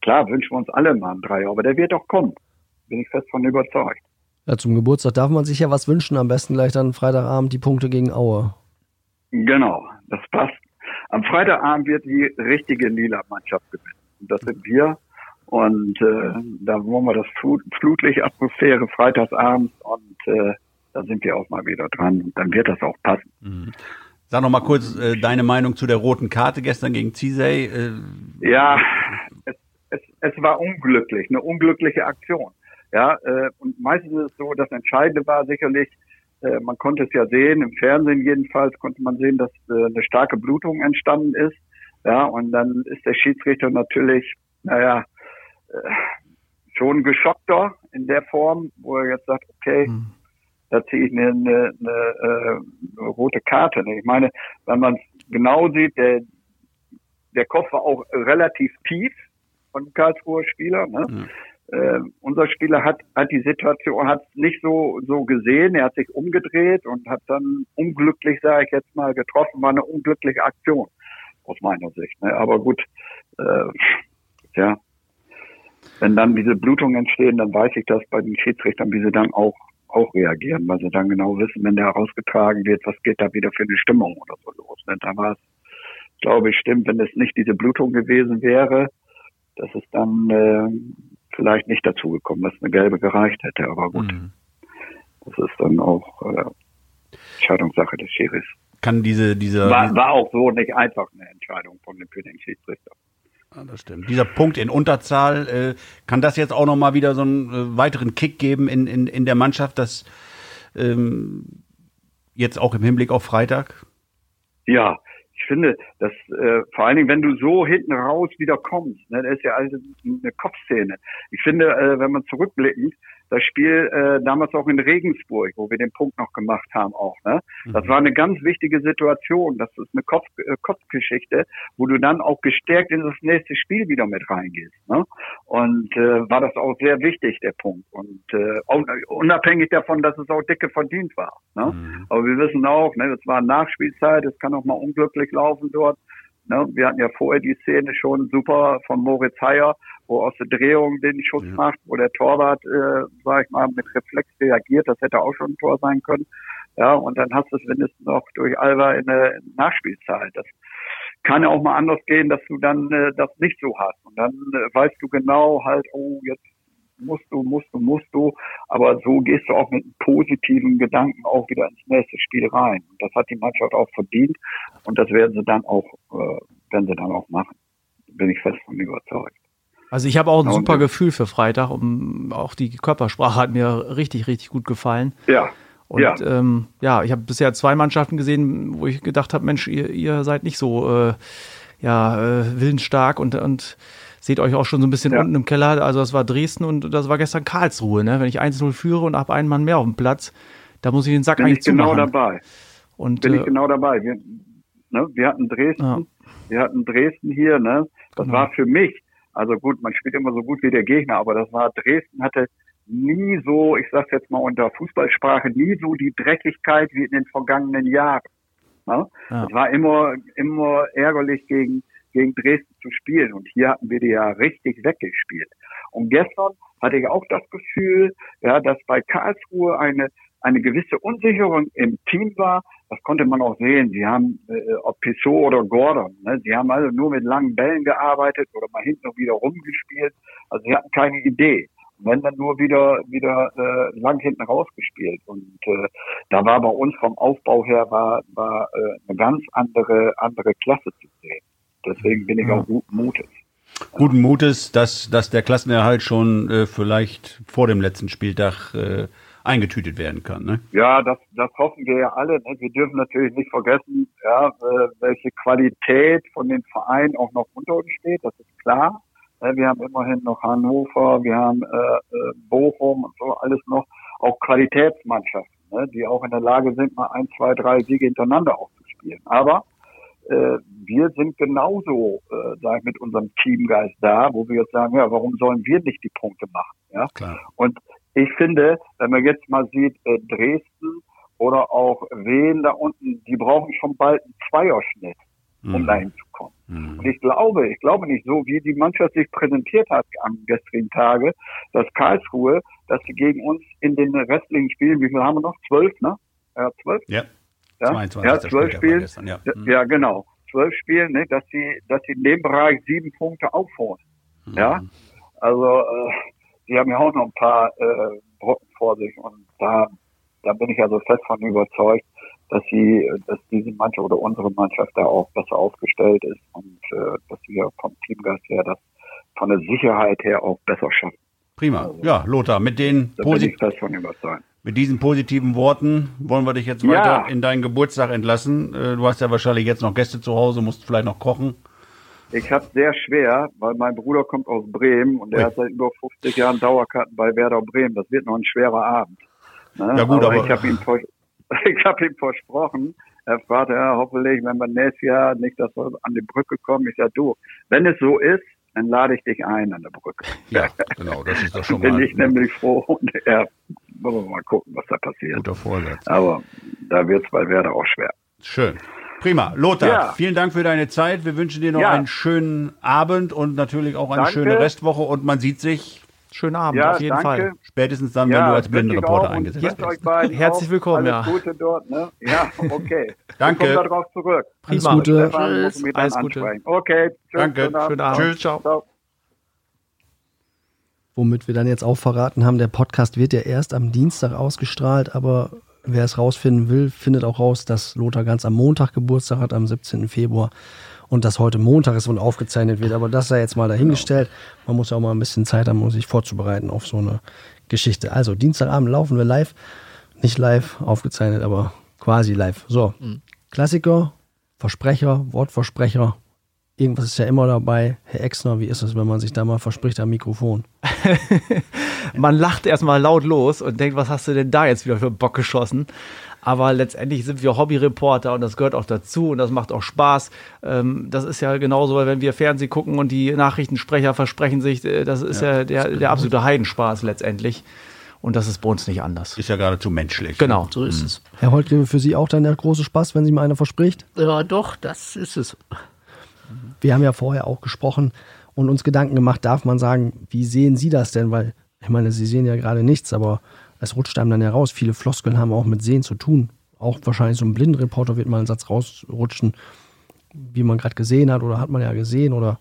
Klar wünschen wir uns alle mal einen Dreier, aber der wird auch kommen. Bin ich fest von überzeugt. Ja, zum Geburtstag darf man sich ja was wünschen. Am besten gleich dann Freitagabend die Punkte gegen Aue. Genau, das passt am Freitagabend wird die richtige Lila-Mannschaft gewinnen. Und das sind wir. Und äh, da wollen wir das Flut, Flutlicht Atmosphäre freitagsabends und äh, da sind wir auch mal wieder dran. Und dann wird das auch passen. Mhm. Sag noch mal kurz äh, deine Meinung zu der roten Karte gestern gegen Cizay. Äh, ja, es, es, es war unglücklich, eine unglückliche Aktion. Ja, äh, und meistens ist es so, das Entscheidende war sicherlich, äh, man konnte es ja sehen, im Fernsehen jedenfalls konnte man sehen, dass äh, eine starke Blutung entstanden ist. Ja, und dann ist der Schiedsrichter natürlich, naja, äh, schon geschockter in der Form, wo er jetzt sagt, okay, mhm. da ziehe ich eine, eine, eine, äh, eine rote Karte. Ich meine, wenn man es genau sieht, der, der Kopf war auch relativ tief von Karlsruher Spieler. Ne? Mhm äh, unser Spieler hat, hat die Situation hat nicht so so gesehen. Er hat sich umgedreht und hat dann unglücklich, sage ich jetzt mal, getroffen. War eine unglückliche Aktion aus meiner Sicht. Ne? Aber gut, äh, ja, wenn dann diese Blutungen entstehen, dann weiß ich das bei den Schiedsrichtern, wie sie dann auch auch reagieren, weil sie dann genau wissen, wenn der herausgetragen wird, was geht da wieder für eine Stimmung oder so los. Ne? Da war es, glaube ich, stimmt, wenn es nicht diese Blutung gewesen wäre, dass es dann äh, vielleicht nicht dazu gekommen, dass eine gelbe gereicht hätte, aber gut. Mhm. Das ist dann auch äh, Entscheidungssache des Schiris. Kann diese, diese war, war auch so nicht einfach eine Entscheidung von dem, für den Schiedsrichter. Ja, das stimmt. Dieser Punkt in Unterzahl, äh, kann das jetzt auch nochmal wieder so einen äh, weiteren Kick geben in, in, in der Mannschaft, dass ähm, jetzt auch im Hinblick auf Freitag? Ja, finde, dass äh, vor allen Dingen, wenn du so hinten raus wieder kommst, ne, das ist ja also eine Kopfszene. Ich finde, äh, wenn man zurückblickend, das Spiel äh, damals auch in Regensburg, wo wir den Punkt noch gemacht haben auch. Ne? Das mhm. war eine ganz wichtige Situation. Das ist eine Kopf, äh, Kopfgeschichte, wo du dann auch gestärkt in das nächste Spiel wieder mit reingehst. Ne? Und äh, war das auch sehr wichtig, der Punkt. Und äh, unabhängig davon, dass es auch dicke verdient war. Ne? Mhm. Aber wir wissen auch, ne, das war Nachspielzeit, es kann auch mal unglücklich laufen dort Ne? Wir hatten ja vorher die Szene schon super von Moritz Heyer, wo aus der Drehung den Schuss ja. macht, wo der Torwart, äh, sag ich mal, mit Reflex reagiert. Das hätte auch schon ein Tor sein können. Ja, und dann hast du es mindestens noch durch Alba in der Nachspielzeit. Das kann ja auch mal anders gehen, dass du dann äh, das nicht so hast. Und dann äh, weißt du genau halt, oh, jetzt musst du, musst du, musst du. Aber so gehst du auch mit positiven Gedanken auch wieder ins nächste Spiel rein. Und das hat die Mannschaft auch verdient. Und das werden sie dann auch, äh, werden sie dann auch machen. Bin ich fest von überzeugt. Also ich habe auch ein super Gefühl für Freitag. Um, auch die Körpersprache hat mir richtig, richtig gut gefallen. Ja. Und ja, ähm, ja ich habe bisher zwei Mannschaften gesehen, wo ich gedacht habe, Mensch, ihr, ihr seid nicht so äh, ja, äh, willensstark und, und seht euch auch schon so ein bisschen ja. unten im Keller. Also das war Dresden und das war gestern Karlsruhe. Ne? Wenn ich 1-0 führe und habe einen Mann mehr auf dem Platz, da muss ich den Sack Bin eigentlich ich genau zumachen. dabei. Und, Bin äh, ich genau dabei. Wir, ne, wir hatten Dresden, ja. wir hatten Dresden hier. Ne? Das genau. war für mich, also gut, man spielt immer so gut wie der Gegner, aber das war Dresden hatte nie so, ich sag's jetzt mal unter Fußballsprache, nie so die Dreckigkeit wie in den vergangenen Jahren. Ne? Ja. Es war immer, immer ärgerlich gegen gegen Dresden zu spielen. Und hier hatten wir die ja richtig weggespielt. Und gestern hatte ich auch das Gefühl, ja, dass bei Karlsruhe eine eine gewisse Unsicherung im Team war. Das konnte man auch sehen. Sie haben, äh, ob Pissot oder Gordon, ne, sie haben also nur mit langen Bällen gearbeitet oder mal hinten noch wieder rumgespielt. Also sie hatten keine Idee. Und wenn dann nur wieder wieder äh, lang hinten rausgespielt. Und äh, da war bei uns vom Aufbau her war, war äh, eine ganz andere andere Klasse zu. Deswegen bin ich ja. auch guten Mutes. Guten Mutes, dass, dass der Klassenerhalt schon äh, vielleicht vor dem letzten Spieltag äh, eingetütet werden kann. Ne? Ja, das, das hoffen wir ja alle. Ne? Wir dürfen natürlich nicht vergessen, ja, äh, welche Qualität von den Vereinen auch noch unter uns steht. Das ist klar. Wir haben immerhin noch Hannover, wir haben äh, äh, Bochum und so alles noch, auch Qualitätsmannschaften, ne? die auch in der Lage sind, mal ein, zwei, drei Siege hintereinander aufzuspielen. Aber äh, wir sind genauso, äh, sag ich, mit unserem Teamgeist da, wo wir jetzt sagen, ja, warum sollen wir nicht die Punkte machen? Ja? Klar. Und ich finde, wenn man jetzt mal sieht, äh, Dresden oder auch Wien da unten, die brauchen schon bald einen Zweierschnitt, um mhm. dahin zu kommen. Mhm. Und ich glaube, ich glaube nicht so, wie die Mannschaft sich präsentiert hat am gestrigen Tage, dass Karlsruhe, dass sie gegen uns in den restlichen Spielen, wie viel haben wir noch? Zwölf, ne? Ja, zwölf? Ja. Ja, 22. ja zwölf Spiele. Ja. Mhm. ja, genau. Zwölf Spiele, ne, dass sie, dass sie in dem Bereich sieben Punkte aufholen. Mhm. Ja, also äh, sie haben ja auch noch ein paar äh, Brocken vor sich und da, da bin ich also fest von überzeugt, dass sie, dass diese Mannschaft oder unsere Mannschaft da auch besser aufgestellt ist und äh, dass wir vom Teamgeist her das von der Sicherheit her auch besser schaffen. Prima. Also, ja, Lothar, mit den positiven mit diesen positiven Worten wollen wir dich jetzt ja. weiter in deinen Geburtstag entlassen. Äh, du hast ja wahrscheinlich jetzt noch Gäste zu Hause, musst vielleicht noch kochen. Ich habe sehr schwer, weil mein Bruder kommt aus Bremen und er hat seit über 50 Jahren Dauerkarten bei Werder Bremen. Das wird noch ein schwerer Abend. Ne? Ja gut, aber, aber ich habe ihm, ich hab ihm versprochen, er fragte, ja, hoffentlich, wenn wir nächstes Jahr nicht, dass wir an die Brücke kommen. Ich sage, du, wenn es so ist, dann lade ich dich ein an der Brücke. Ja, genau, das ist doch schon mal. Bin ich nämlich froh und er, wollen wir mal gucken, was da passiert. Guter Vorsatz. Aber da wird es bei Werder auch schwer. Schön. Prima. Lothar, ja. vielen Dank für deine Zeit. Wir wünschen dir noch ja. einen schönen Abend und natürlich auch eine Danke. schöne Restwoche und man sieht sich. Schönen Abend, ja, auf jeden danke. Fall. Spätestens dann, wenn du als Blindenreporter eingesetzt bist. Herzlich willkommen, Alles ja. Gute dort, ne? Ja, okay. danke. Ich komme darauf zurück. Prima. Alles Gute. Tschüss. Alles Gute. Okay. Tschüss. Danke. Schönen Abend. Abend. Tschüss. Ciao. Ciao. Womit wir dann jetzt auch verraten haben, der Podcast wird ja erst am Dienstag ausgestrahlt, aber wer es rausfinden will, findet auch raus, dass Lothar ganz am Montag Geburtstag hat, am 17. Februar und dass heute Montag ist und aufgezeichnet wird. Aber das sei jetzt mal dahingestellt. Man muss ja auch mal ein bisschen Zeit haben, um sich vorzubereiten auf so eine Geschichte. Also Dienstagabend laufen wir live. Nicht live aufgezeichnet, aber quasi live. So, mhm. Klassiker, Versprecher, Wortversprecher. Irgendwas ist ja immer dabei. Herr Exner, wie ist es, wenn man sich da mal verspricht am Mikrofon? man lacht erstmal laut los und denkt, was hast du denn da jetzt wieder für Bock geschossen? Aber letztendlich sind wir Hobbyreporter und das gehört auch dazu und das macht auch Spaß. Ähm, das ist ja genauso, wenn wir Fernsehen gucken und die Nachrichtensprecher versprechen sich, äh, das ist ja, ja der, der absolute Heidenspaß letztendlich. Und das ist bei uns nicht anders. Ist ja geradezu menschlich. Genau, so ist mhm. es. Herr Holtgräbe, für Sie auch dann der große Spaß, wenn Sie mal einer verspricht? Ja, doch, das ist es. Wir haben ja vorher auch gesprochen und uns Gedanken gemacht, darf man sagen, wie sehen Sie das denn? Weil, ich meine, Sie sehen ja gerade nichts, aber es rutscht einem dann ja raus. Viele Floskeln haben auch mit Sehen zu tun. Auch wahrscheinlich so ein Blindenreporter wird mal einen Satz rausrutschen, wie man gerade gesehen hat oder hat man ja gesehen oder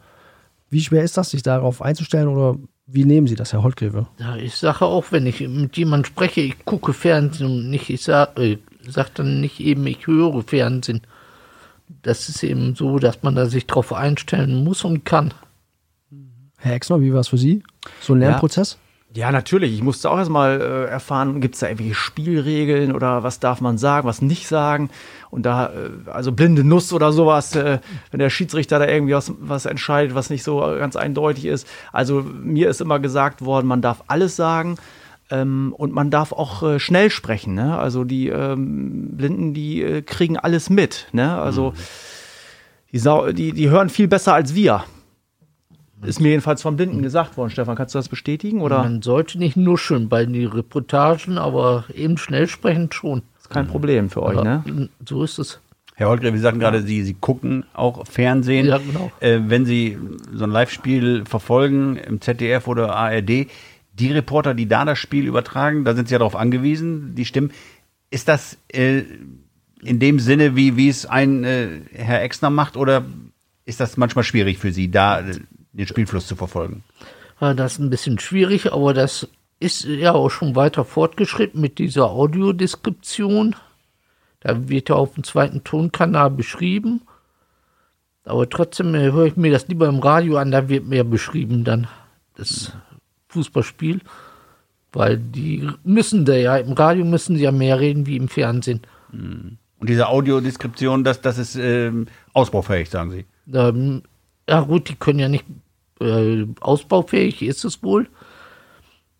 wie schwer ist das, sich darauf einzustellen oder wie nehmen Sie das, Herr Holtgräve? Ja, ich sage auch, wenn ich mit jemandem spreche, ich gucke Fernsehen und nicht, ich sage äh, sag dann nicht eben, ich höre Fernsehen. Das ist eben so, dass man da sich drauf einstellen muss und kann. Herr Exner, wie war es für Sie? So ein Lernprozess? Ja, natürlich. Ich musste auch erstmal äh, erfahren, gibt es da irgendwelche Spielregeln oder was darf man sagen, was nicht sagen. Und da, äh, also blinde Nuss oder sowas, äh, wenn der Schiedsrichter da irgendwie was, was entscheidet, was nicht so ganz eindeutig ist. Also mir ist immer gesagt worden, man darf alles sagen. Ähm, und man darf auch äh, schnell sprechen. Ne? Also die ähm, Blinden, die äh, kriegen alles mit. Ne? Also die, die, die hören viel besser als wir. Ist mir jedenfalls von Blinden gesagt worden. Stefan, kannst du das bestätigen? Oder? Man sollte nicht nuscheln bei den Reportagen, aber eben schnell sprechen schon. ist kein Problem für euch, Aber ne? So ist es. Herr Holtgren, wir sagten gerade, Sie, Sie gucken auch Fernsehen. Ja, genau. Äh, wenn Sie so ein Live-Spiel verfolgen im ZDF oder ARD, die Reporter, die da das Spiel übertragen, da sind Sie ja darauf angewiesen, die Stimmen. Ist das äh, in dem Sinne, wie, wie es ein äh, Herr Exner macht, oder ist das manchmal schwierig für Sie, da äh, den Spielfluss zu verfolgen? Das ist ein bisschen schwierig, aber das ist ja auch schon weiter fortgeschritten mit dieser Audiodeskription. Da wird ja auf dem zweiten Tonkanal beschrieben. Aber trotzdem äh, höre ich mir das lieber im Radio an, da wird mehr beschrieben dann das Fußballspiel. Weil die müssen da ja, im Radio müssen sie ja mehr reden wie im Fernsehen. Und diese Audiodeskription, das, das ist ähm, ausbaufähig, sagen Sie. Ähm, ja gut, die können ja nicht äh, ausbaufähig, ist es wohl.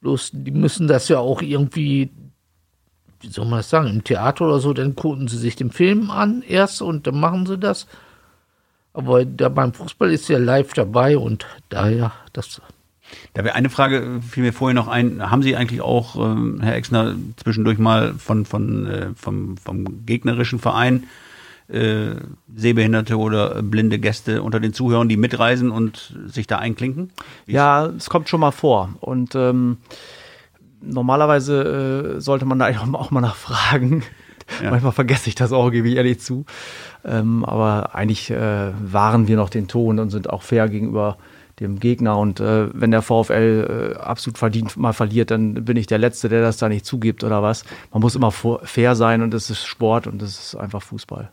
Bloß die müssen das ja auch irgendwie, wie soll man das sagen, im Theater oder so, dann gucken sie sich den Film an erst und dann machen sie das. Aber da beim Fußball ist ja live dabei und daher, das Da wäre eine Frage, äh, fiel mir vorher noch ein. Haben Sie eigentlich auch, ähm, Herr Exner, zwischendurch mal von, von, äh, vom, vom gegnerischen Verein äh, sehbehinderte oder blinde Gäste unter den Zuhörern, die mitreisen und sich da einklinken? Wie Ja, es kommt schon mal vor. Und ähm, normalerweise äh, sollte man da auch mal nachfragen. Ja. Manchmal vergesse ich das auch, gebe ich ehrlich zu. Ähm, aber eigentlich äh, wahren wir noch den Ton und sind auch fair gegenüber dem Gegner. Und äh, wenn der VfL äh, absolut verdient mal verliert, dann bin ich der Letzte, der das da nicht zugibt oder was. Man muss immer fair sein und es ist Sport und es ist einfach Fußball.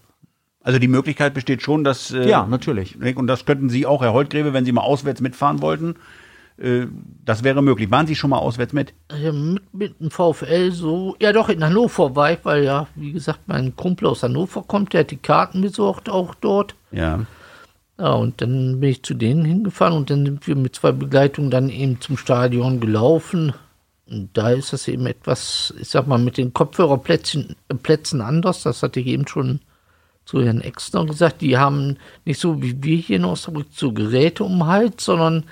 Also die Möglichkeit besteht schon, dass. Äh, Ja, natürlich. Und das könnten Sie auch, Herr Holtgräbe, wenn Sie mal auswärts mitfahren wollten. Äh, das wäre möglich. Waren Sie schon mal auswärts mit? ja, mit, mit dem VfL so, ja doch, in Hannover war ich, weil ja, wie gesagt, mein Kumpel aus Hannover kommt, der hat die Karten besorgt auch dort. Ja. Ja, und dann bin ich zu denen hingefahren und dann sind wir mit zwei Begleitungen dann eben zum Stadion gelaufen. Und da ist das eben etwas, ich sag mal, mit den Kopfhörerplätzen Plätzen anders. Das hatte ich eben schon zu Herrn Exner gesagt. Die haben nicht so wie wir hier in Osnabrück so Geräte um Hals, sondern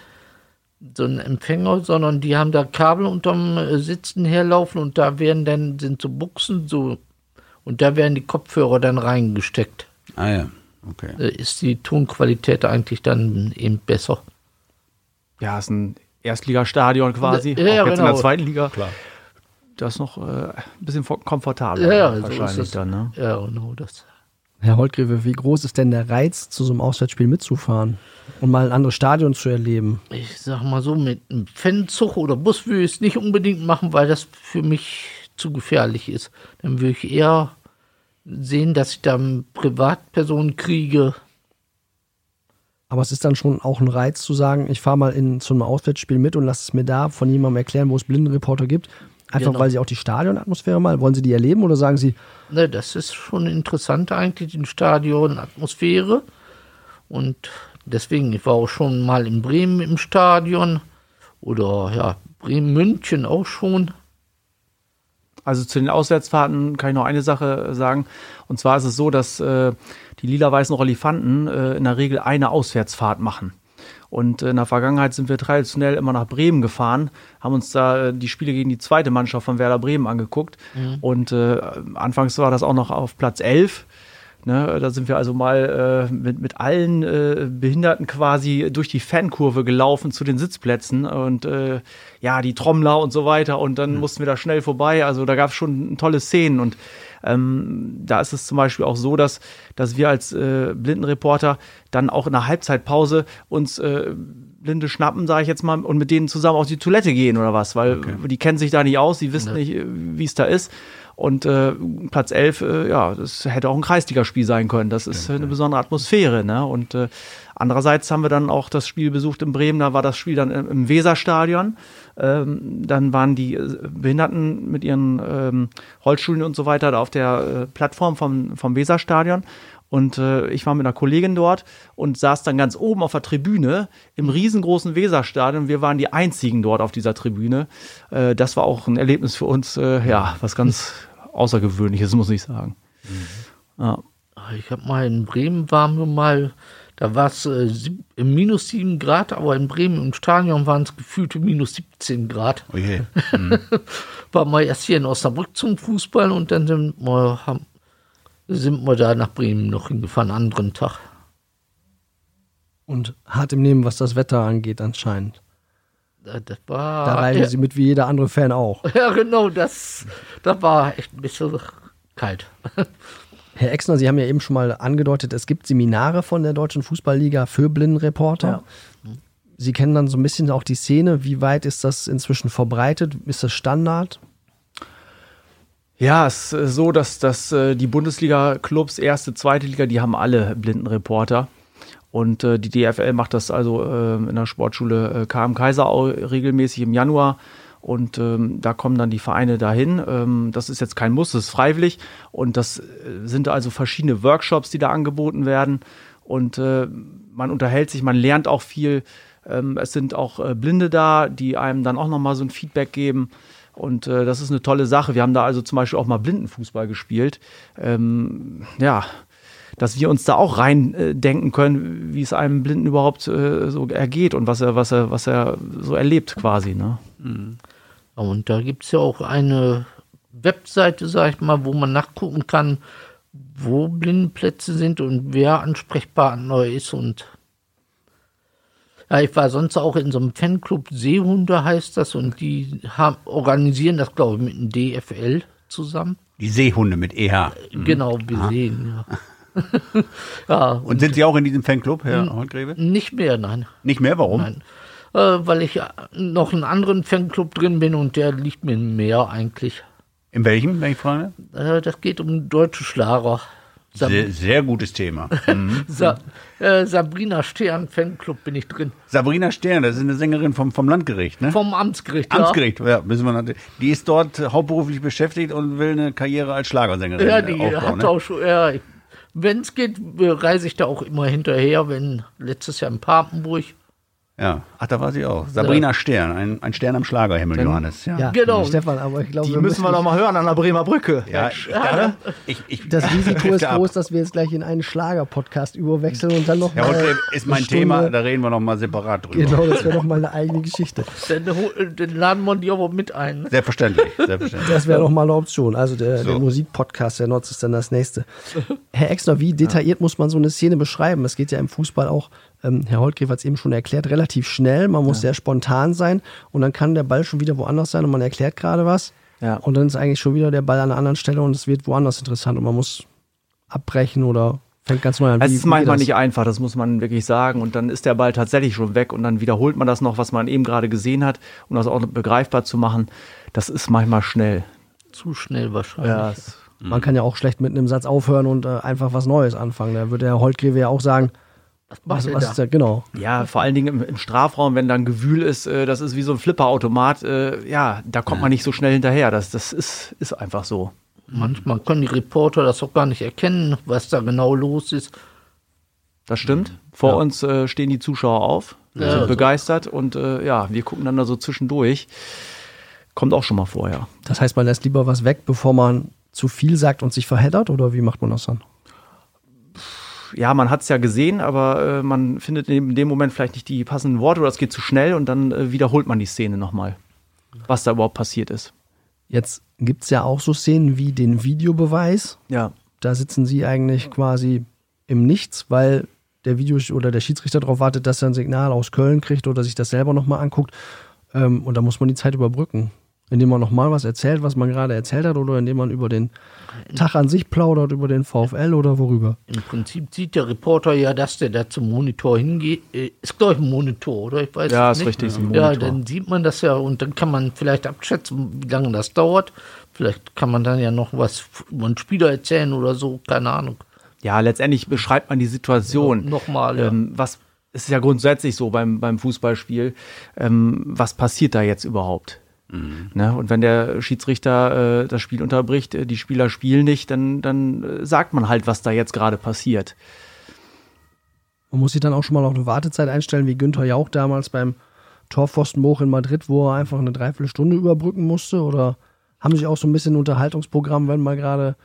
so einen Empfänger, sondern die haben da Kabel unterm äh, Sitzen herlaufen und da werden dann, sind so Buchsen so, und da werden die Kopfhörer dann reingesteckt Ah ja. Okay. äh, ist die Tonqualität eigentlich dann eben besser. Ja, ist ein Erstligastadion quasi. Ja, ja, auch jetzt in genau. der zweiten Liga. Klar. Das ist noch äh, ein bisschen komfortabler Ja, ja, so wahrscheinlich ist es. dann. Ne? Ja, genau das. Herr Holtgräve, wie groß ist denn der Reiz, zu so einem Auswärtsspiel mitzufahren und mal ein anderes Stadion zu erleben? Ich sag mal so, mit einem Fanzug oder Bus würde ich es nicht unbedingt machen, weil das für mich zu gefährlich ist. Dann würde ich eher sehen, dass ich dann Privatpersonen kriege. Aber es ist dann schon auch ein Reiz zu sagen, ich fahre mal in zu einem Auswärtsspiel mit und lasse es mir da von jemandem erklären, wo es Blindenreporter gibt. Einfach Genau. weil Sie auch die Stadionatmosphäre mal, wollen Sie die erleben oder sagen Sie, Ne, das ist schon interessant eigentlich, die Stadion-Atmosphäre. Und deswegen, ich war auch schon mal in Bremen im Stadion oder ja, Bremen-München auch schon. Also zu den Auswärtsfahrten kann ich noch eine Sache sagen. Und zwar ist es so, dass äh, die lila-weißen Rolifanten äh, in der Regel eine Auswärtsfahrt machen. Und in der Vergangenheit sind wir traditionell immer nach Bremen gefahren, haben uns da äh, die Spiele gegen die zweite Mannschaft von Werder Bremen angeguckt. Und äh, anfangs war das auch noch auf Platz 11. Ne, da sind wir also mal äh, mit, mit allen äh, Behinderten quasi durch die Fankurve gelaufen zu den Sitzplätzen und äh, ja, die Trommler und so weiter. Und dann mussten wir da schnell vorbei. Also da gab es schon tolle Szenen. Und ähm, da ist es zum Beispiel auch so, dass, dass wir als äh, Blindenreporter dann auch in der Halbzeitpause uns äh, Blinde schnappen, sage ich jetzt mal, und mit denen zusammen auf die Toilette gehen oder was, weil die kennen sich da nicht aus, die wissen nicht, äh, wie es da ist. Und äh, Platz 11, äh, ja, das hätte auch ein Kreisligaspiel sein können. Das ist eine besondere Atmosphäre. Ne? Und äh, andererseits haben wir dann auch das Spiel besucht in Bremen. Da war das Spiel dann im, Weserstadion. Ähm, dann waren die äh, Behinderten mit ihren ähm, Rollstühlen und so weiter da auf der äh, Plattform vom, vom Weserstadion. Und äh, ich war mit einer Kollegin dort und saß dann ganz oben auf der Tribüne im riesengroßen Weserstadion. Wir waren die einzigen dort auf dieser Tribüne. Äh, das war auch ein Erlebnis für uns, äh, ja, was ganz Außergewöhnliches, muss ich sagen. Ja. Ich habe mal in Bremen waren wir mal, da war es äh, minus 7 Grad, aber in Bremen im Stadion waren es gefühlte minus 17 Grad. Oh je. War mal erst hier in Osnabrück zum Fußball und dann sind wir, haben, sind wir da nach Bremen noch hingefahren, einen anderen Tag. Und hart im Nehmen, was das Wetter angeht, anscheinend. Da- Das war, Da reisen ja, sie mit wie jeder andere Fan auch. ja, genau, das, das war echt ein bisschen kalt. Herr Exner, Sie haben ja eben schon mal angedeutet, es gibt Seminare von der Deutschen Fußballliga für Blindenreporter. Sie kennen dann so ein bisschen auch die Szene. Wie weit ist das inzwischen verbreitet? Ist das Standard? Ja, es ist so, dass, dass äh, die Bundesliga-Clubs, erste, zweite Liga, die haben alle Blindenreporter. Und äh, die DFL macht das also äh, in der Sportschule äh, KM Kaiserau regelmäßig im Januar. Und ähm, da kommen dann die Vereine dahin. Ähm, das ist jetzt kein Muss, das ist freiwillig. Und das äh, sind also verschiedene Workshops, die da angeboten werden. Und äh, man unterhält sich, man lernt auch viel. Ähm, es sind auch äh, Blinde da, die einem dann auch nochmal so ein Feedback geben. Und äh, das ist eine tolle Sache. Wir haben da also zum Beispiel auch mal Blindenfußball gespielt. Ähm, ja, dass wir uns da auch rein äh, können, wie es einem Blinden überhaupt äh, so ergeht und was er, was er, was er so erlebt quasi. Ne? Ja, Und da gibt es ja auch eine Webseite, sag ich mal, wo man nachgucken kann, wo Blindenplätze sind und wer Ansprechpartner ist. Und ich war sonst auch in so einem Fanclub Seehunde heißt das und die haben, organisieren das, glaube ich, mit dem DFL zusammen. Die Seehunde mit EH. Genau, gesehen, ja. ja, Und sind Sie auch in diesem Fanclub, Herr Holtgreve? nicht mehr, nein. Nicht mehr, warum? Nein. Äh, weil ich äh, noch in einem anderen Fanclub drin bin und der liegt mir mehr eigentlich. In welchem, wenn ich frage? Äh, das geht um deutsche Schlager. Sab Sehr, sehr gutes Thema. Mhm. Sa äh, Sabrina Stern Fanclub bin ich drin. Sabrina Stern, das ist eine Sängerin vom, vom Landgericht, ne? Vom Amtsgericht. Ja. Amtsgericht, ja, müssen wir natürlich. Die ist dort hauptberuflich beschäftigt und will eine Karriere als Schlagersängerin Ja, die aufbauen. hat ne? auch schon. Ja, wenn es geht, äh, reise ich da auch immer hinterher. Wenn letztes Jahr in Papenburg. Ja, ach, da war sie auch. Sabrina Stern, ein, ein Stern am Schlagerhimmel, Johannes. Ja, Ja, Genau. Stefan, aber ich glaube, Die müssen wir doch mal hören an der Bremer Brücke. ja ich, dachte, ich, ich, Das Risiko ist groß, dass wir jetzt gleich in einen Schlager-Podcast überwechseln und dann noch Ja, mal Holtgreve ist mein Stunde- Thema, da reden wir noch mal separat drüber. Genau, das wäre noch mal eine eigene Geschichte. Dann, äh, dann laden wir die aber mit ein. Selbstverständlich, selbstverständlich. Das wäre noch mal eine Option. Also der, So. der Musikpodcast der Notz ist dann das nächste. Herr Exner, wie detailliert muss man so eine Szene beschreiben? Es geht ja im Fußball auch, ähm, Herr Holtgreff hat es eben schon erklärt, relativ schnell. Man muss sehr spontan sein und dann kann der Ball schon wieder woanders sein und man erklärt gerade was. Ja. Und dann ist eigentlich schon wieder der Ball an einer anderen Stelle und es wird woanders interessant und man muss abbrechen oder fängt ganz neu an. Es Wie- ist wie manchmal nicht einfach, das muss man wirklich sagen. Und dann ist der Ball tatsächlich schon weg und dann wiederholt man das noch, was man eben gerade gesehen hat, um das auch begreifbar zu machen. Das ist manchmal schnell. Zu schnell wahrscheinlich. Ja, es- Man kann ja auch schlecht mit einem Satz aufhören und äh, einfach was Neues anfangen. Da würde Herr Holtgrewe ja auch sagen, macht was, was da? ist da? Genau. ja, vor allen Dingen im, im Strafraum, wenn dann Gewühl ist, äh, das ist wie so ein Flipperautomat. Äh, ja, da kommt man nicht so schnell hinterher. Das, das ist, ist einfach so. Manchmal können die Reporter das auch gar nicht erkennen, was da genau los ist. Das stimmt. Vor uns äh, stehen die Zuschauer auf, Ja, sind also- begeistert und äh, ja, wir gucken dann da so zwischendurch. Kommt auch schon mal vor, ja. Das heißt, man lässt lieber was weg, bevor man zu viel sagt und sich verheddert oder wie macht man das dann? Ja, man hat es ja gesehen, aber äh, man findet in dem Moment vielleicht nicht die passenden Worte oder es geht zu schnell und dann äh, wiederholt man die Szene nochmal, was da überhaupt passiert ist. Jetzt gibt es ja auch so Szenen wie den Videobeweis. Ja. da sitzen Sie eigentlich quasi im Nichts, weil der Video oder der Schiedsrichter darauf wartet, dass er ein Signal aus Köln kriegt oder sich das selber nochmal anguckt. Ähm, und da muss man die Zeit überbrücken. Indem man nochmal was erzählt, was man gerade erzählt hat, oder indem man über den Tag an sich plaudert, über den VfL oder worüber. Im Prinzip sieht der Reporter ja, dass der da zum Monitor hingeht. Äh, Ist, glaube ich, ein Monitor, oder? Ich weiß Ja, es ist nicht. richtig, ist ein Ja, Monitor. dann sieht man das ja und dann kann man vielleicht abschätzen, wie lange das dauert. Vielleicht kann man dann ja noch was über einen Spieler erzählen oder so, keine Ahnung. Ja, letztendlich beschreibt man die Situation. Ja, nochmal, ja. Ähm, was es ist ja grundsätzlich so beim, beim Fußballspiel, ähm, was passiert da jetzt überhaupt? Ne? Und wenn der Schiedsrichter äh, das Spiel unterbricht, äh, die Spieler spielen nicht, dann, dann äh, sagt man halt, was da jetzt gerade passiert. Man muss sich dann auch schon mal auf eine Wartezeit einstellen, wie Günther Jauch damals beim Torpfostenbruch in Madrid, wo er einfach eine Dreiviertelstunde überbrücken musste? Oder haben Sie auch so ein bisschen ein Unterhaltungsprogramm, wenn mal gerade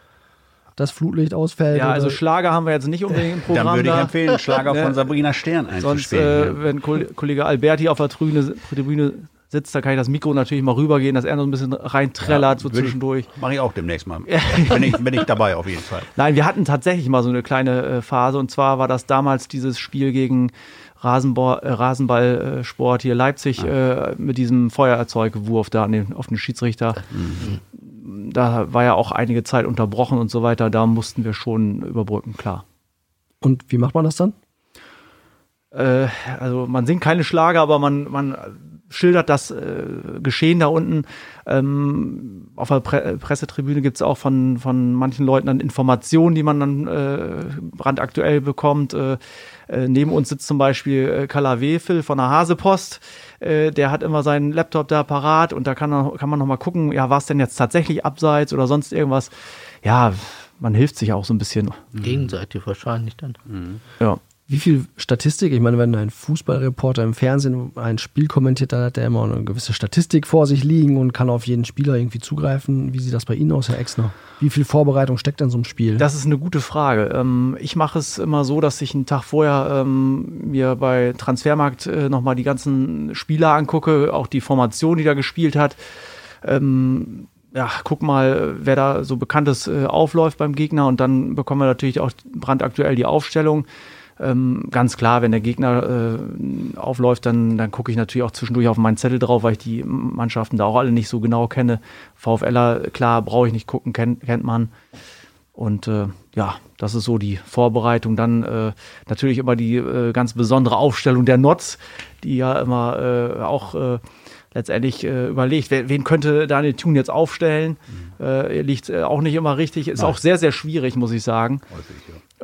das Flutlicht ausfällt? Ja, also? Schlager haben wir jetzt nicht unbedingt im Programm. Dann würde ich da. empfehlen, Schlager Ne? von Sabrina Stern Sonst, einzuspielen. äh, ja. wenn Kol- Kollege Alberti auf der Tribüne, Tribüne sitzt, da kann ich das Mikro natürlich mal rübergehen, dass er noch ein bisschen reinträllert, so würde ich- zwischendurch. Mache ich auch demnächst mal. bin, ich, bin ich dabei auf jeden Fall. Nein, wir hatten tatsächlich mal so eine kleine äh, Phase und zwar war das damals dieses Spiel gegen Rasenball, äh, Rasenballsport hier Leipzig äh, mit diesem Feuerzeugwurf da an den, auf den Schiedsrichter. Da war ja auch einige Zeit unterbrochen und so weiter. Da mussten wir schon überbrücken, klar. Und wie macht man das dann? Äh, also man singt keine Schlager, aber man, man schildert das äh, Geschehen da unten. Ähm, auf der Pre Pressetribüne gibt es auch von, von manchen Leuten dann Informationen, die man dann äh, brandaktuell bekommt. Äh, äh, neben uns sitzt zum Beispiel äh, Kala Wefel von der Hasepost. Äh, der hat immer seinen Laptop da parat und da kann, kann man noch mal gucken, ja, war es denn jetzt tatsächlich abseits oder sonst irgendwas. Ja, man hilft sich auch so ein bisschen. Gegenseitig wahrscheinlich dann. Ja. Wie viel Statistik? Ich meine, wenn ein Fußballreporter im Fernsehen ein Spiel kommentiert, dann hat er immer eine gewisse Statistik vor sich liegen und kann auf jeden Spieler irgendwie zugreifen. Wie sieht das bei Ihnen aus, Herr Exner? Wie viel Vorbereitung steckt in so einem Spiel? Das ist eine gute Frage. Ähm, ich mache es immer so, dass ich einen Tag vorher ähm, mir bei Transfermarkt äh, nochmal die ganzen Spieler angucke, auch die Formation, die da gespielt hat. Ähm, ja, guck mal, wer da so Bekanntes äh, aufläuft beim Gegner und dann bekommen wir natürlich auch brandaktuell die Aufstellung. Ähm, ganz klar, wenn der Gegner äh, aufläuft, dann, dann gucke ich natürlich auch zwischendurch auf meinen Zettel drauf, weil ich die Mannschaften da auch alle nicht so genau kenne. VfLer, klar, brauche ich nicht gucken, kennt, kennt man. Und äh, ja, das ist so die Vorbereitung. Dann äh, natürlich immer die äh, ganz besondere Aufstellung der Notz, die ja immer äh, auch äh, letztendlich äh, überlegt, wer, wen könnte Daniel Thun jetzt aufstellen. Äh, liegt äh, auch nicht immer richtig. Ist auch sehr, sehr schwierig, muss ich sagen.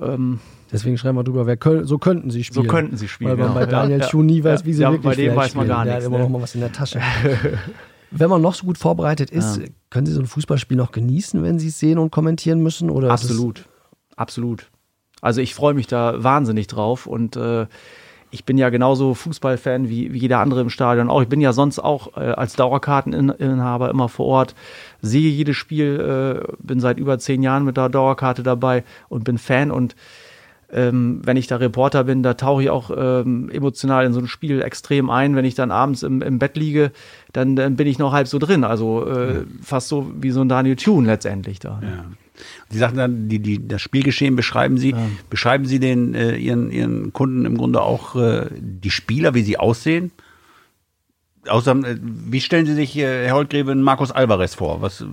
Ähm, Deswegen schreiben wir drüber, wer könnt, so könnten sie spielen. so könnten sie spielen. Weil man genau. bei Daniel ja, Schuh nie ja, weiß, wie sie ja, wirklich Bei dem weiß man spielen. gar Der nichts. hat immer ne? noch mal was in der Tasche. wenn man noch so gut vorbereitet ist, können Sie so ein Fußballspiel noch genießen, wenn Sie es sehen und kommentieren müssen? Oder Absolut, absolut. Also ich freue mich da wahnsinnig drauf und äh, ich bin ja genauso Fußballfan wie, wie jeder andere im Stadion auch. Ich bin ja sonst auch äh, als Dauerkarteninhaber immer vor Ort, sehe jedes Spiel, äh, bin seit über zehn Jahren mit der Dauerkarte dabei und bin Fan und ähm, wenn ich da Reporter bin, da tauche ich auch ähm, emotional in so ein Spiel extrem ein. Wenn ich dann abends im, im Bett liege, dann, dann bin ich noch halb so drin. Also äh, fast so wie so ein Daniel Thune letztendlich da. ne? Ja. Sie sagten dann, die, die, das Spielgeschehen beschreiben Sie. Beschreiben Sie den, äh, Ihren, Ihren Kunden im Grunde auch äh, die Spieler, wie sie aussehen? Außer, äh, wie stellen Sie sich, äh, Herr Holtgräbe, Markus Alvarez vor? Was,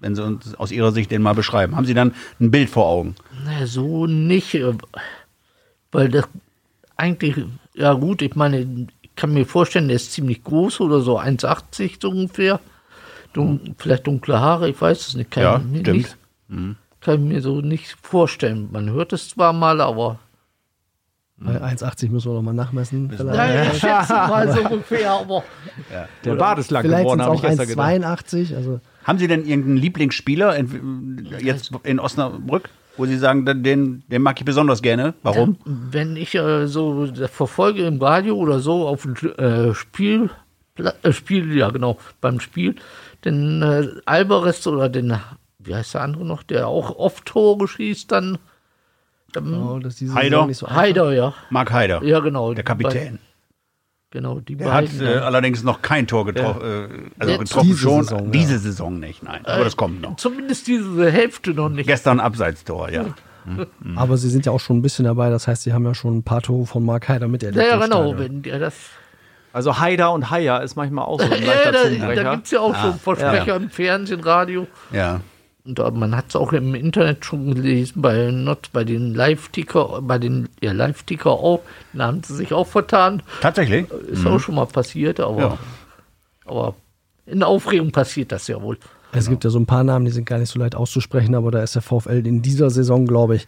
wenn Sie uns aus Ihrer Sicht den mal beschreiben? Haben Sie dann ein Bild vor Augen? Naja, so nicht, äh, weil das eigentlich, ja gut, ich meine, ich kann mir vorstellen, der ist ziemlich groß oder so 1,80 so ungefähr. Dun vielleicht dunkle Haare, ich weiß es nicht. Kann Ja, ich mir stimmt. Nicht, Kann ich mir so nicht vorstellen. Man hört es zwar mal, aber Bei 1,80 müssen wir noch mal nachmessen. Vielleicht, naja, ich schätze mal so ungefähr, aber Der Bart ist lang vielleicht geworden, habe auch ich gestern gedacht. 1,82. Also Haben Sie denn irgendeinen Lieblingsspieler in, jetzt in Osnabrück, wo Sie sagen, den, den mag ich besonders gerne? Warum? wenn ich äh, so das verfolge im Radio oder so auf dem äh, Spiel, äh, Spiel, ja genau, beim Spiel, den äh, Alvarez oder den, wie heißt der andere noch, der auch oft Tore schießt, dann oh, das ist diese Haider? Saison nicht so. Heider, ja. Mark Heider, Ja, genau. der Kapitän. Genau, die Er hat beiden. äh, allerdings noch kein Tor getroffen. Äh, also Jetzt getroffen diese schon. Saison, ja. diese Saison nicht, nein. Aber das kommt noch. Zumindest diese Hälfte noch nicht. Gestern Abseitstor, ja. Aber sie sind ja auch schon ein bisschen dabei, das heißt, sie haben ja schon ein paar Tore von Mark Heider miterlebt. Ja, genau, wenn der das. Also Haider und Haier ist manchmal auch so ein Ja, leichter da da Zungenbrecher. gibt es ja auch schon Versprecher im Fernsehen, Radio. Ja. Und man hat es auch im Internet schon gelesen, bei Not, bei den Live-Ticker, bei den ja, Live-Ticker auch, da haben sie sich auch vertan. Tatsächlich? Ist auch schon mal passiert, aber, Ja. aber in Aufregung passiert das ja wohl. Es gibt ja so ein paar Namen, die sind gar nicht so leicht auszusprechen, aber da ist der VfL in dieser Saison, glaube ich,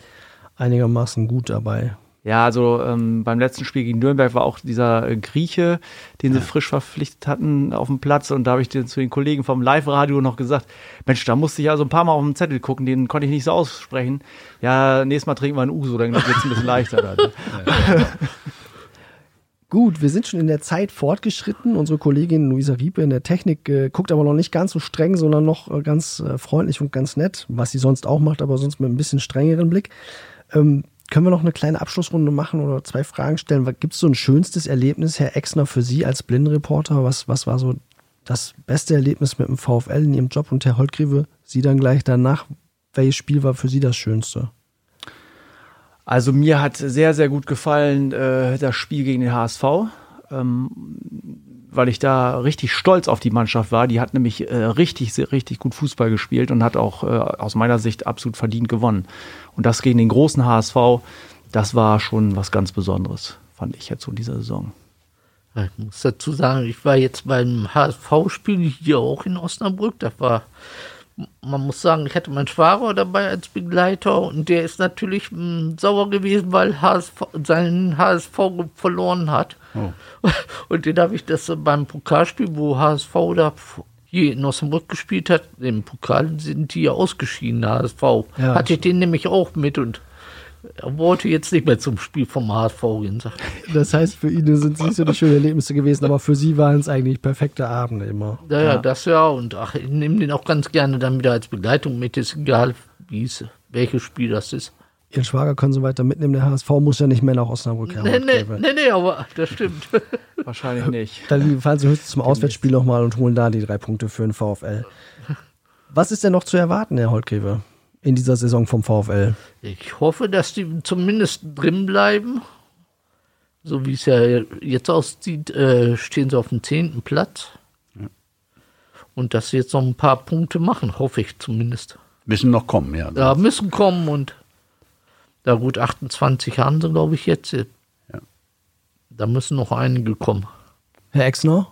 einigermaßen gut dabei. Ja, also ähm, beim letzten Spiel gegen Nürnberg war auch dieser äh, Grieche, den sie frisch verpflichtet hatten, auf dem Platz. Und da habe ich den, zu den Kollegen vom Live-Radio noch gesagt, Mensch, da musste ich ja so ein paar Mal auf den Zettel gucken, den konnte ich nicht so aussprechen. Ja, nächstes Mal trinken wir einen Uso, dann wird es ein bisschen leichter. Dann. Gut, wir sind schon in der Zeit fortgeschritten. Unsere Kollegin Luisa Riepe in der Technik äh, guckt aber noch nicht ganz so streng, sondern noch äh, ganz äh, freundlich und ganz nett, was sie sonst auch macht, aber sonst mit ein bisschen strengeren Blick. Ähm, können wir noch eine kleine Abschlussrunde machen oder zwei Fragen stellen? Gibt es so ein schönstes Erlebnis, Herr Exner, für Sie als Blindenreporter? Was, was war so das beste Erlebnis mit dem VfL in Ihrem Job? Und Herr Holtgrieve, Sie dann gleich danach. Welches Spiel war für Sie das Schönste? Also mir hat sehr, sehr gut gefallen äh, das Spiel gegen den HSV, ähm, weil ich da richtig stolz auf die Mannschaft war. Die hat nämlich äh, richtig, richtig gut Fußball gespielt und hat auch äh, aus meiner Sicht absolut verdient gewonnen. Und das gegen den großen HSV, das war schon was ganz Besonderes, fand ich jetzt so in dieser Saison. Ich muss dazu sagen, ich war jetzt beim HSV-Spiel hier auch in Osnabrück. Das war, man muss sagen, ich hatte meinen Schwager dabei als Begleiter und der ist natürlich mh, sauer gewesen, weil HSV, seinen HSV verloren hat. Und den habe ich das beim Pokalspiel, wo HSV da hier in Osnabrück gespielt hat, im Pokal sind die ja ausgeschieden, HSV. Ja. Hatte ich den nämlich auch mit und er wollte jetzt nicht mehr zum Spiel vom HSV gehen. Das heißt, für ihn sind es nicht so die schönen Erlebnisse gewesen, aber für Sie waren es eigentlich perfekte Abende immer. Ja, ja, das ja. Und ach, ich nehme den auch ganz gerne dann wieder als Begleitung mit. Ist egal, wie es, welches Spiel das ist. Ihren Schwager können Sie weiter mitnehmen. Der HSV muss ja nicht mehr nach Osnabrück. Herr Nee, nee, Holtgräbe. nee, nee, aber das stimmt. Wahrscheinlich nicht. Dann fahren Sie höchstens zum Auswärtsspiel nochmal und holen da die drei Punkte für den VfL. Was ist denn noch zu erwarten, Herr Holtgräbe, in dieser Saison vom VfL? Ich hoffe, dass die zumindest drin bleiben. So wie es ja jetzt aussieht, äh, stehen sie auf dem zehnten Platz. Und dass sie jetzt noch ein paar Punkte machen, hoffe ich zumindest. Müssen noch kommen, ja. Ja, müssen kommen und da gut 28 haben sie, glaube ich, jetzt. Da müssen noch einige kommen. Herr Exner,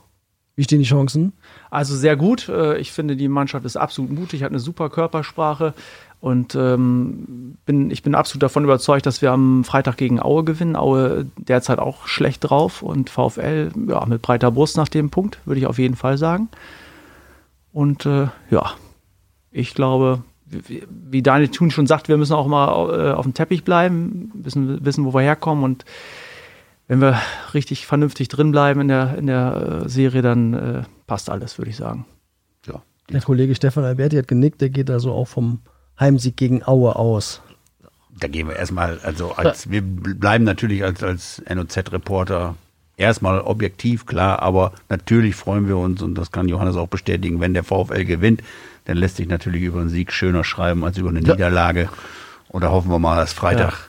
wie stehen die Chancen? Also sehr gut. Äh, Ich finde, die Mannschaft ist absolut mutig, hat eine super Körpersprache und ähm, bin, ich bin absolut davon überzeugt, dass wir am Freitag gegen Aue gewinnen. Aue derzeit auch schlecht drauf und VfL ja, mit breiter Brust nach dem Punkt, würde ich auf jeden Fall sagen. Und äh, ja, ich glaube, wie, wie Daniel Thun schon sagt, wir müssen auch mal äh, auf dem Teppich bleiben, wissen, wissen, wo wir herkommen und wenn wir richtig vernünftig drin bleiben in der, in der äh, Serie, dann äh, passt alles, würde ich sagen. ja. Der Kollege Stefan Alberti hat genickt, der geht also auch vom Heimsieg gegen Aue aus. Da gehen wir erstmal, also als, wir bleiben natürlich als, als NOZ-Reporter erstmal objektiv, klar, aber natürlich freuen wir uns, und das kann Johannes auch bestätigen, wenn der VfL gewinnt, dann lässt sich natürlich über einen Sieg schöner schreiben als über eine Niederlage. Und da hoffen wir mal, dass Freitag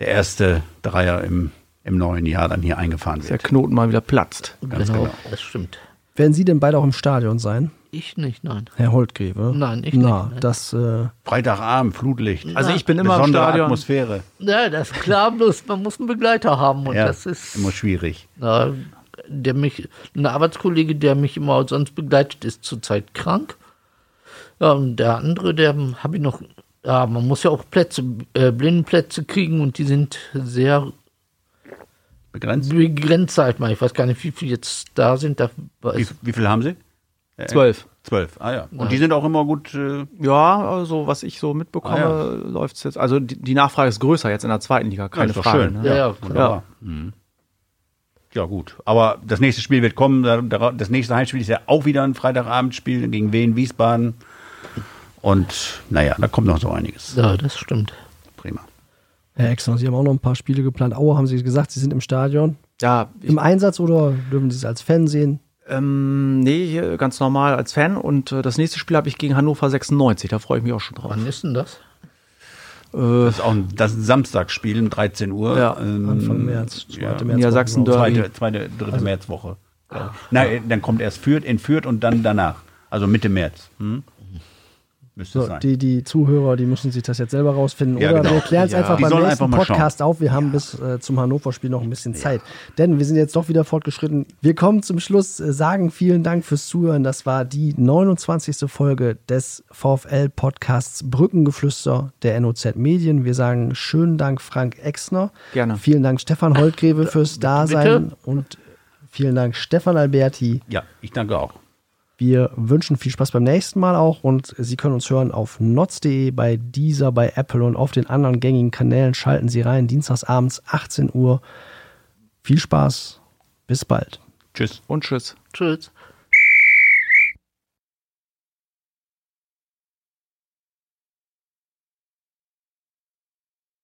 der erste Dreier im, im neuen Jahr dann hier eingefahren Der wird. Knoten mal wieder platzt. Ganz genau, genau. das stimmt. Werden Sie denn beide auch im Stadion sein, Ich nicht, nein. Herr Holtgräbe? Nein, ich Na, nicht, nein. das, äh, Freitagabend, Flutlicht. Also ich bin immer im Besondere Stadion. Atmosphäre. Ja, das ist klar, bloß man muss einen Begleiter haben und Ja, das ist immer schwierig. na, der mich, ein Arbeitskollege, der mich immer sonst begleitet, ist zurzeit krank. Ja, und der andere, der habe ich noch, ja, man muss ja auch Plätze, äh, Blindenplätze kriegen und die sind sehr Begrenzt. begrenzt, sag ich mal. Ich weiß gar nicht, wie viele jetzt da sind. Da Wie, weiß, wie viel haben Sie? Äh, Zwölf. Zwölf, ah ja. Und die sind auch immer gut. Äh, Ja, also was ich so mitbekomme, Ah, läuft es jetzt. Also die, die Nachfrage ist größer jetzt in der zweiten Liga, keine ist doch Frage. schön. Ne? ja, ja, Wunderbar. Mhm. Ja, gut. Aber das nächste Spiel wird kommen. Da- da- Das nächste Heimspiel ist ja auch wieder ein Freitagabendspiel gegen Wien, Wiesbaden. Und naja, da kommt noch so einiges. ja, das stimmt. Herr Exner, Sie haben auch noch ein paar Spiele geplant. Aue haben Sie gesagt, Sie sind im Stadion. Ja, Im Einsatz oder dürfen Sie es als Fan sehen? ähm, nee, ganz normal als Fan. Und äh, das nächste Spiel habe ich gegen Hannover 96. Da freue ich mich auch schon drauf. Wann ist denn das? Äh, Das ist auch ein, das ist ein Samstagsspiel um 13 Uhr. Ja, ähm, Anfang März, zweite ja, März. Niedersachsen Derby. Zweite, zweite dritte Märzwoche. Nein, dann kommt erst Fürth, in Fürth und dann danach. Also Mitte März. Hm? Müsste So, sein. die, die Zuhörer, die müssen sich das jetzt selber rausfinden. Ja, Oder genau. wir klären es Ja. einfach Die beim nächsten einfach Podcast auf. Wir haben bis äh, zum Hannover-Spiel noch ein bisschen Zeit. Denn wir sind jetzt doch wieder fortgeschritten. Wir kommen zum Schluss, äh, sagen vielen Dank fürs Zuhören. Das war die 29. Folge des VfL-Podcasts Brückengeflüster der NOZ Medien. Wir sagen schönen Dank, Frank Exner. Gerne. Vielen Dank, Stefan Holtgreve, fürs Dasein. Und vielen Dank, Stefan Alberti. ja, ich danke auch. Wir wünschen viel Spaß beim nächsten Mal auch und Sie können uns hören auf notz.de, bei dieser, bei Apple und auf den anderen gängigen Kanälen. Schalten Sie rein, dienstags abends 18 Uhr. Viel Spaß, bis bald. Tschüss. und tschüss. Tschüss.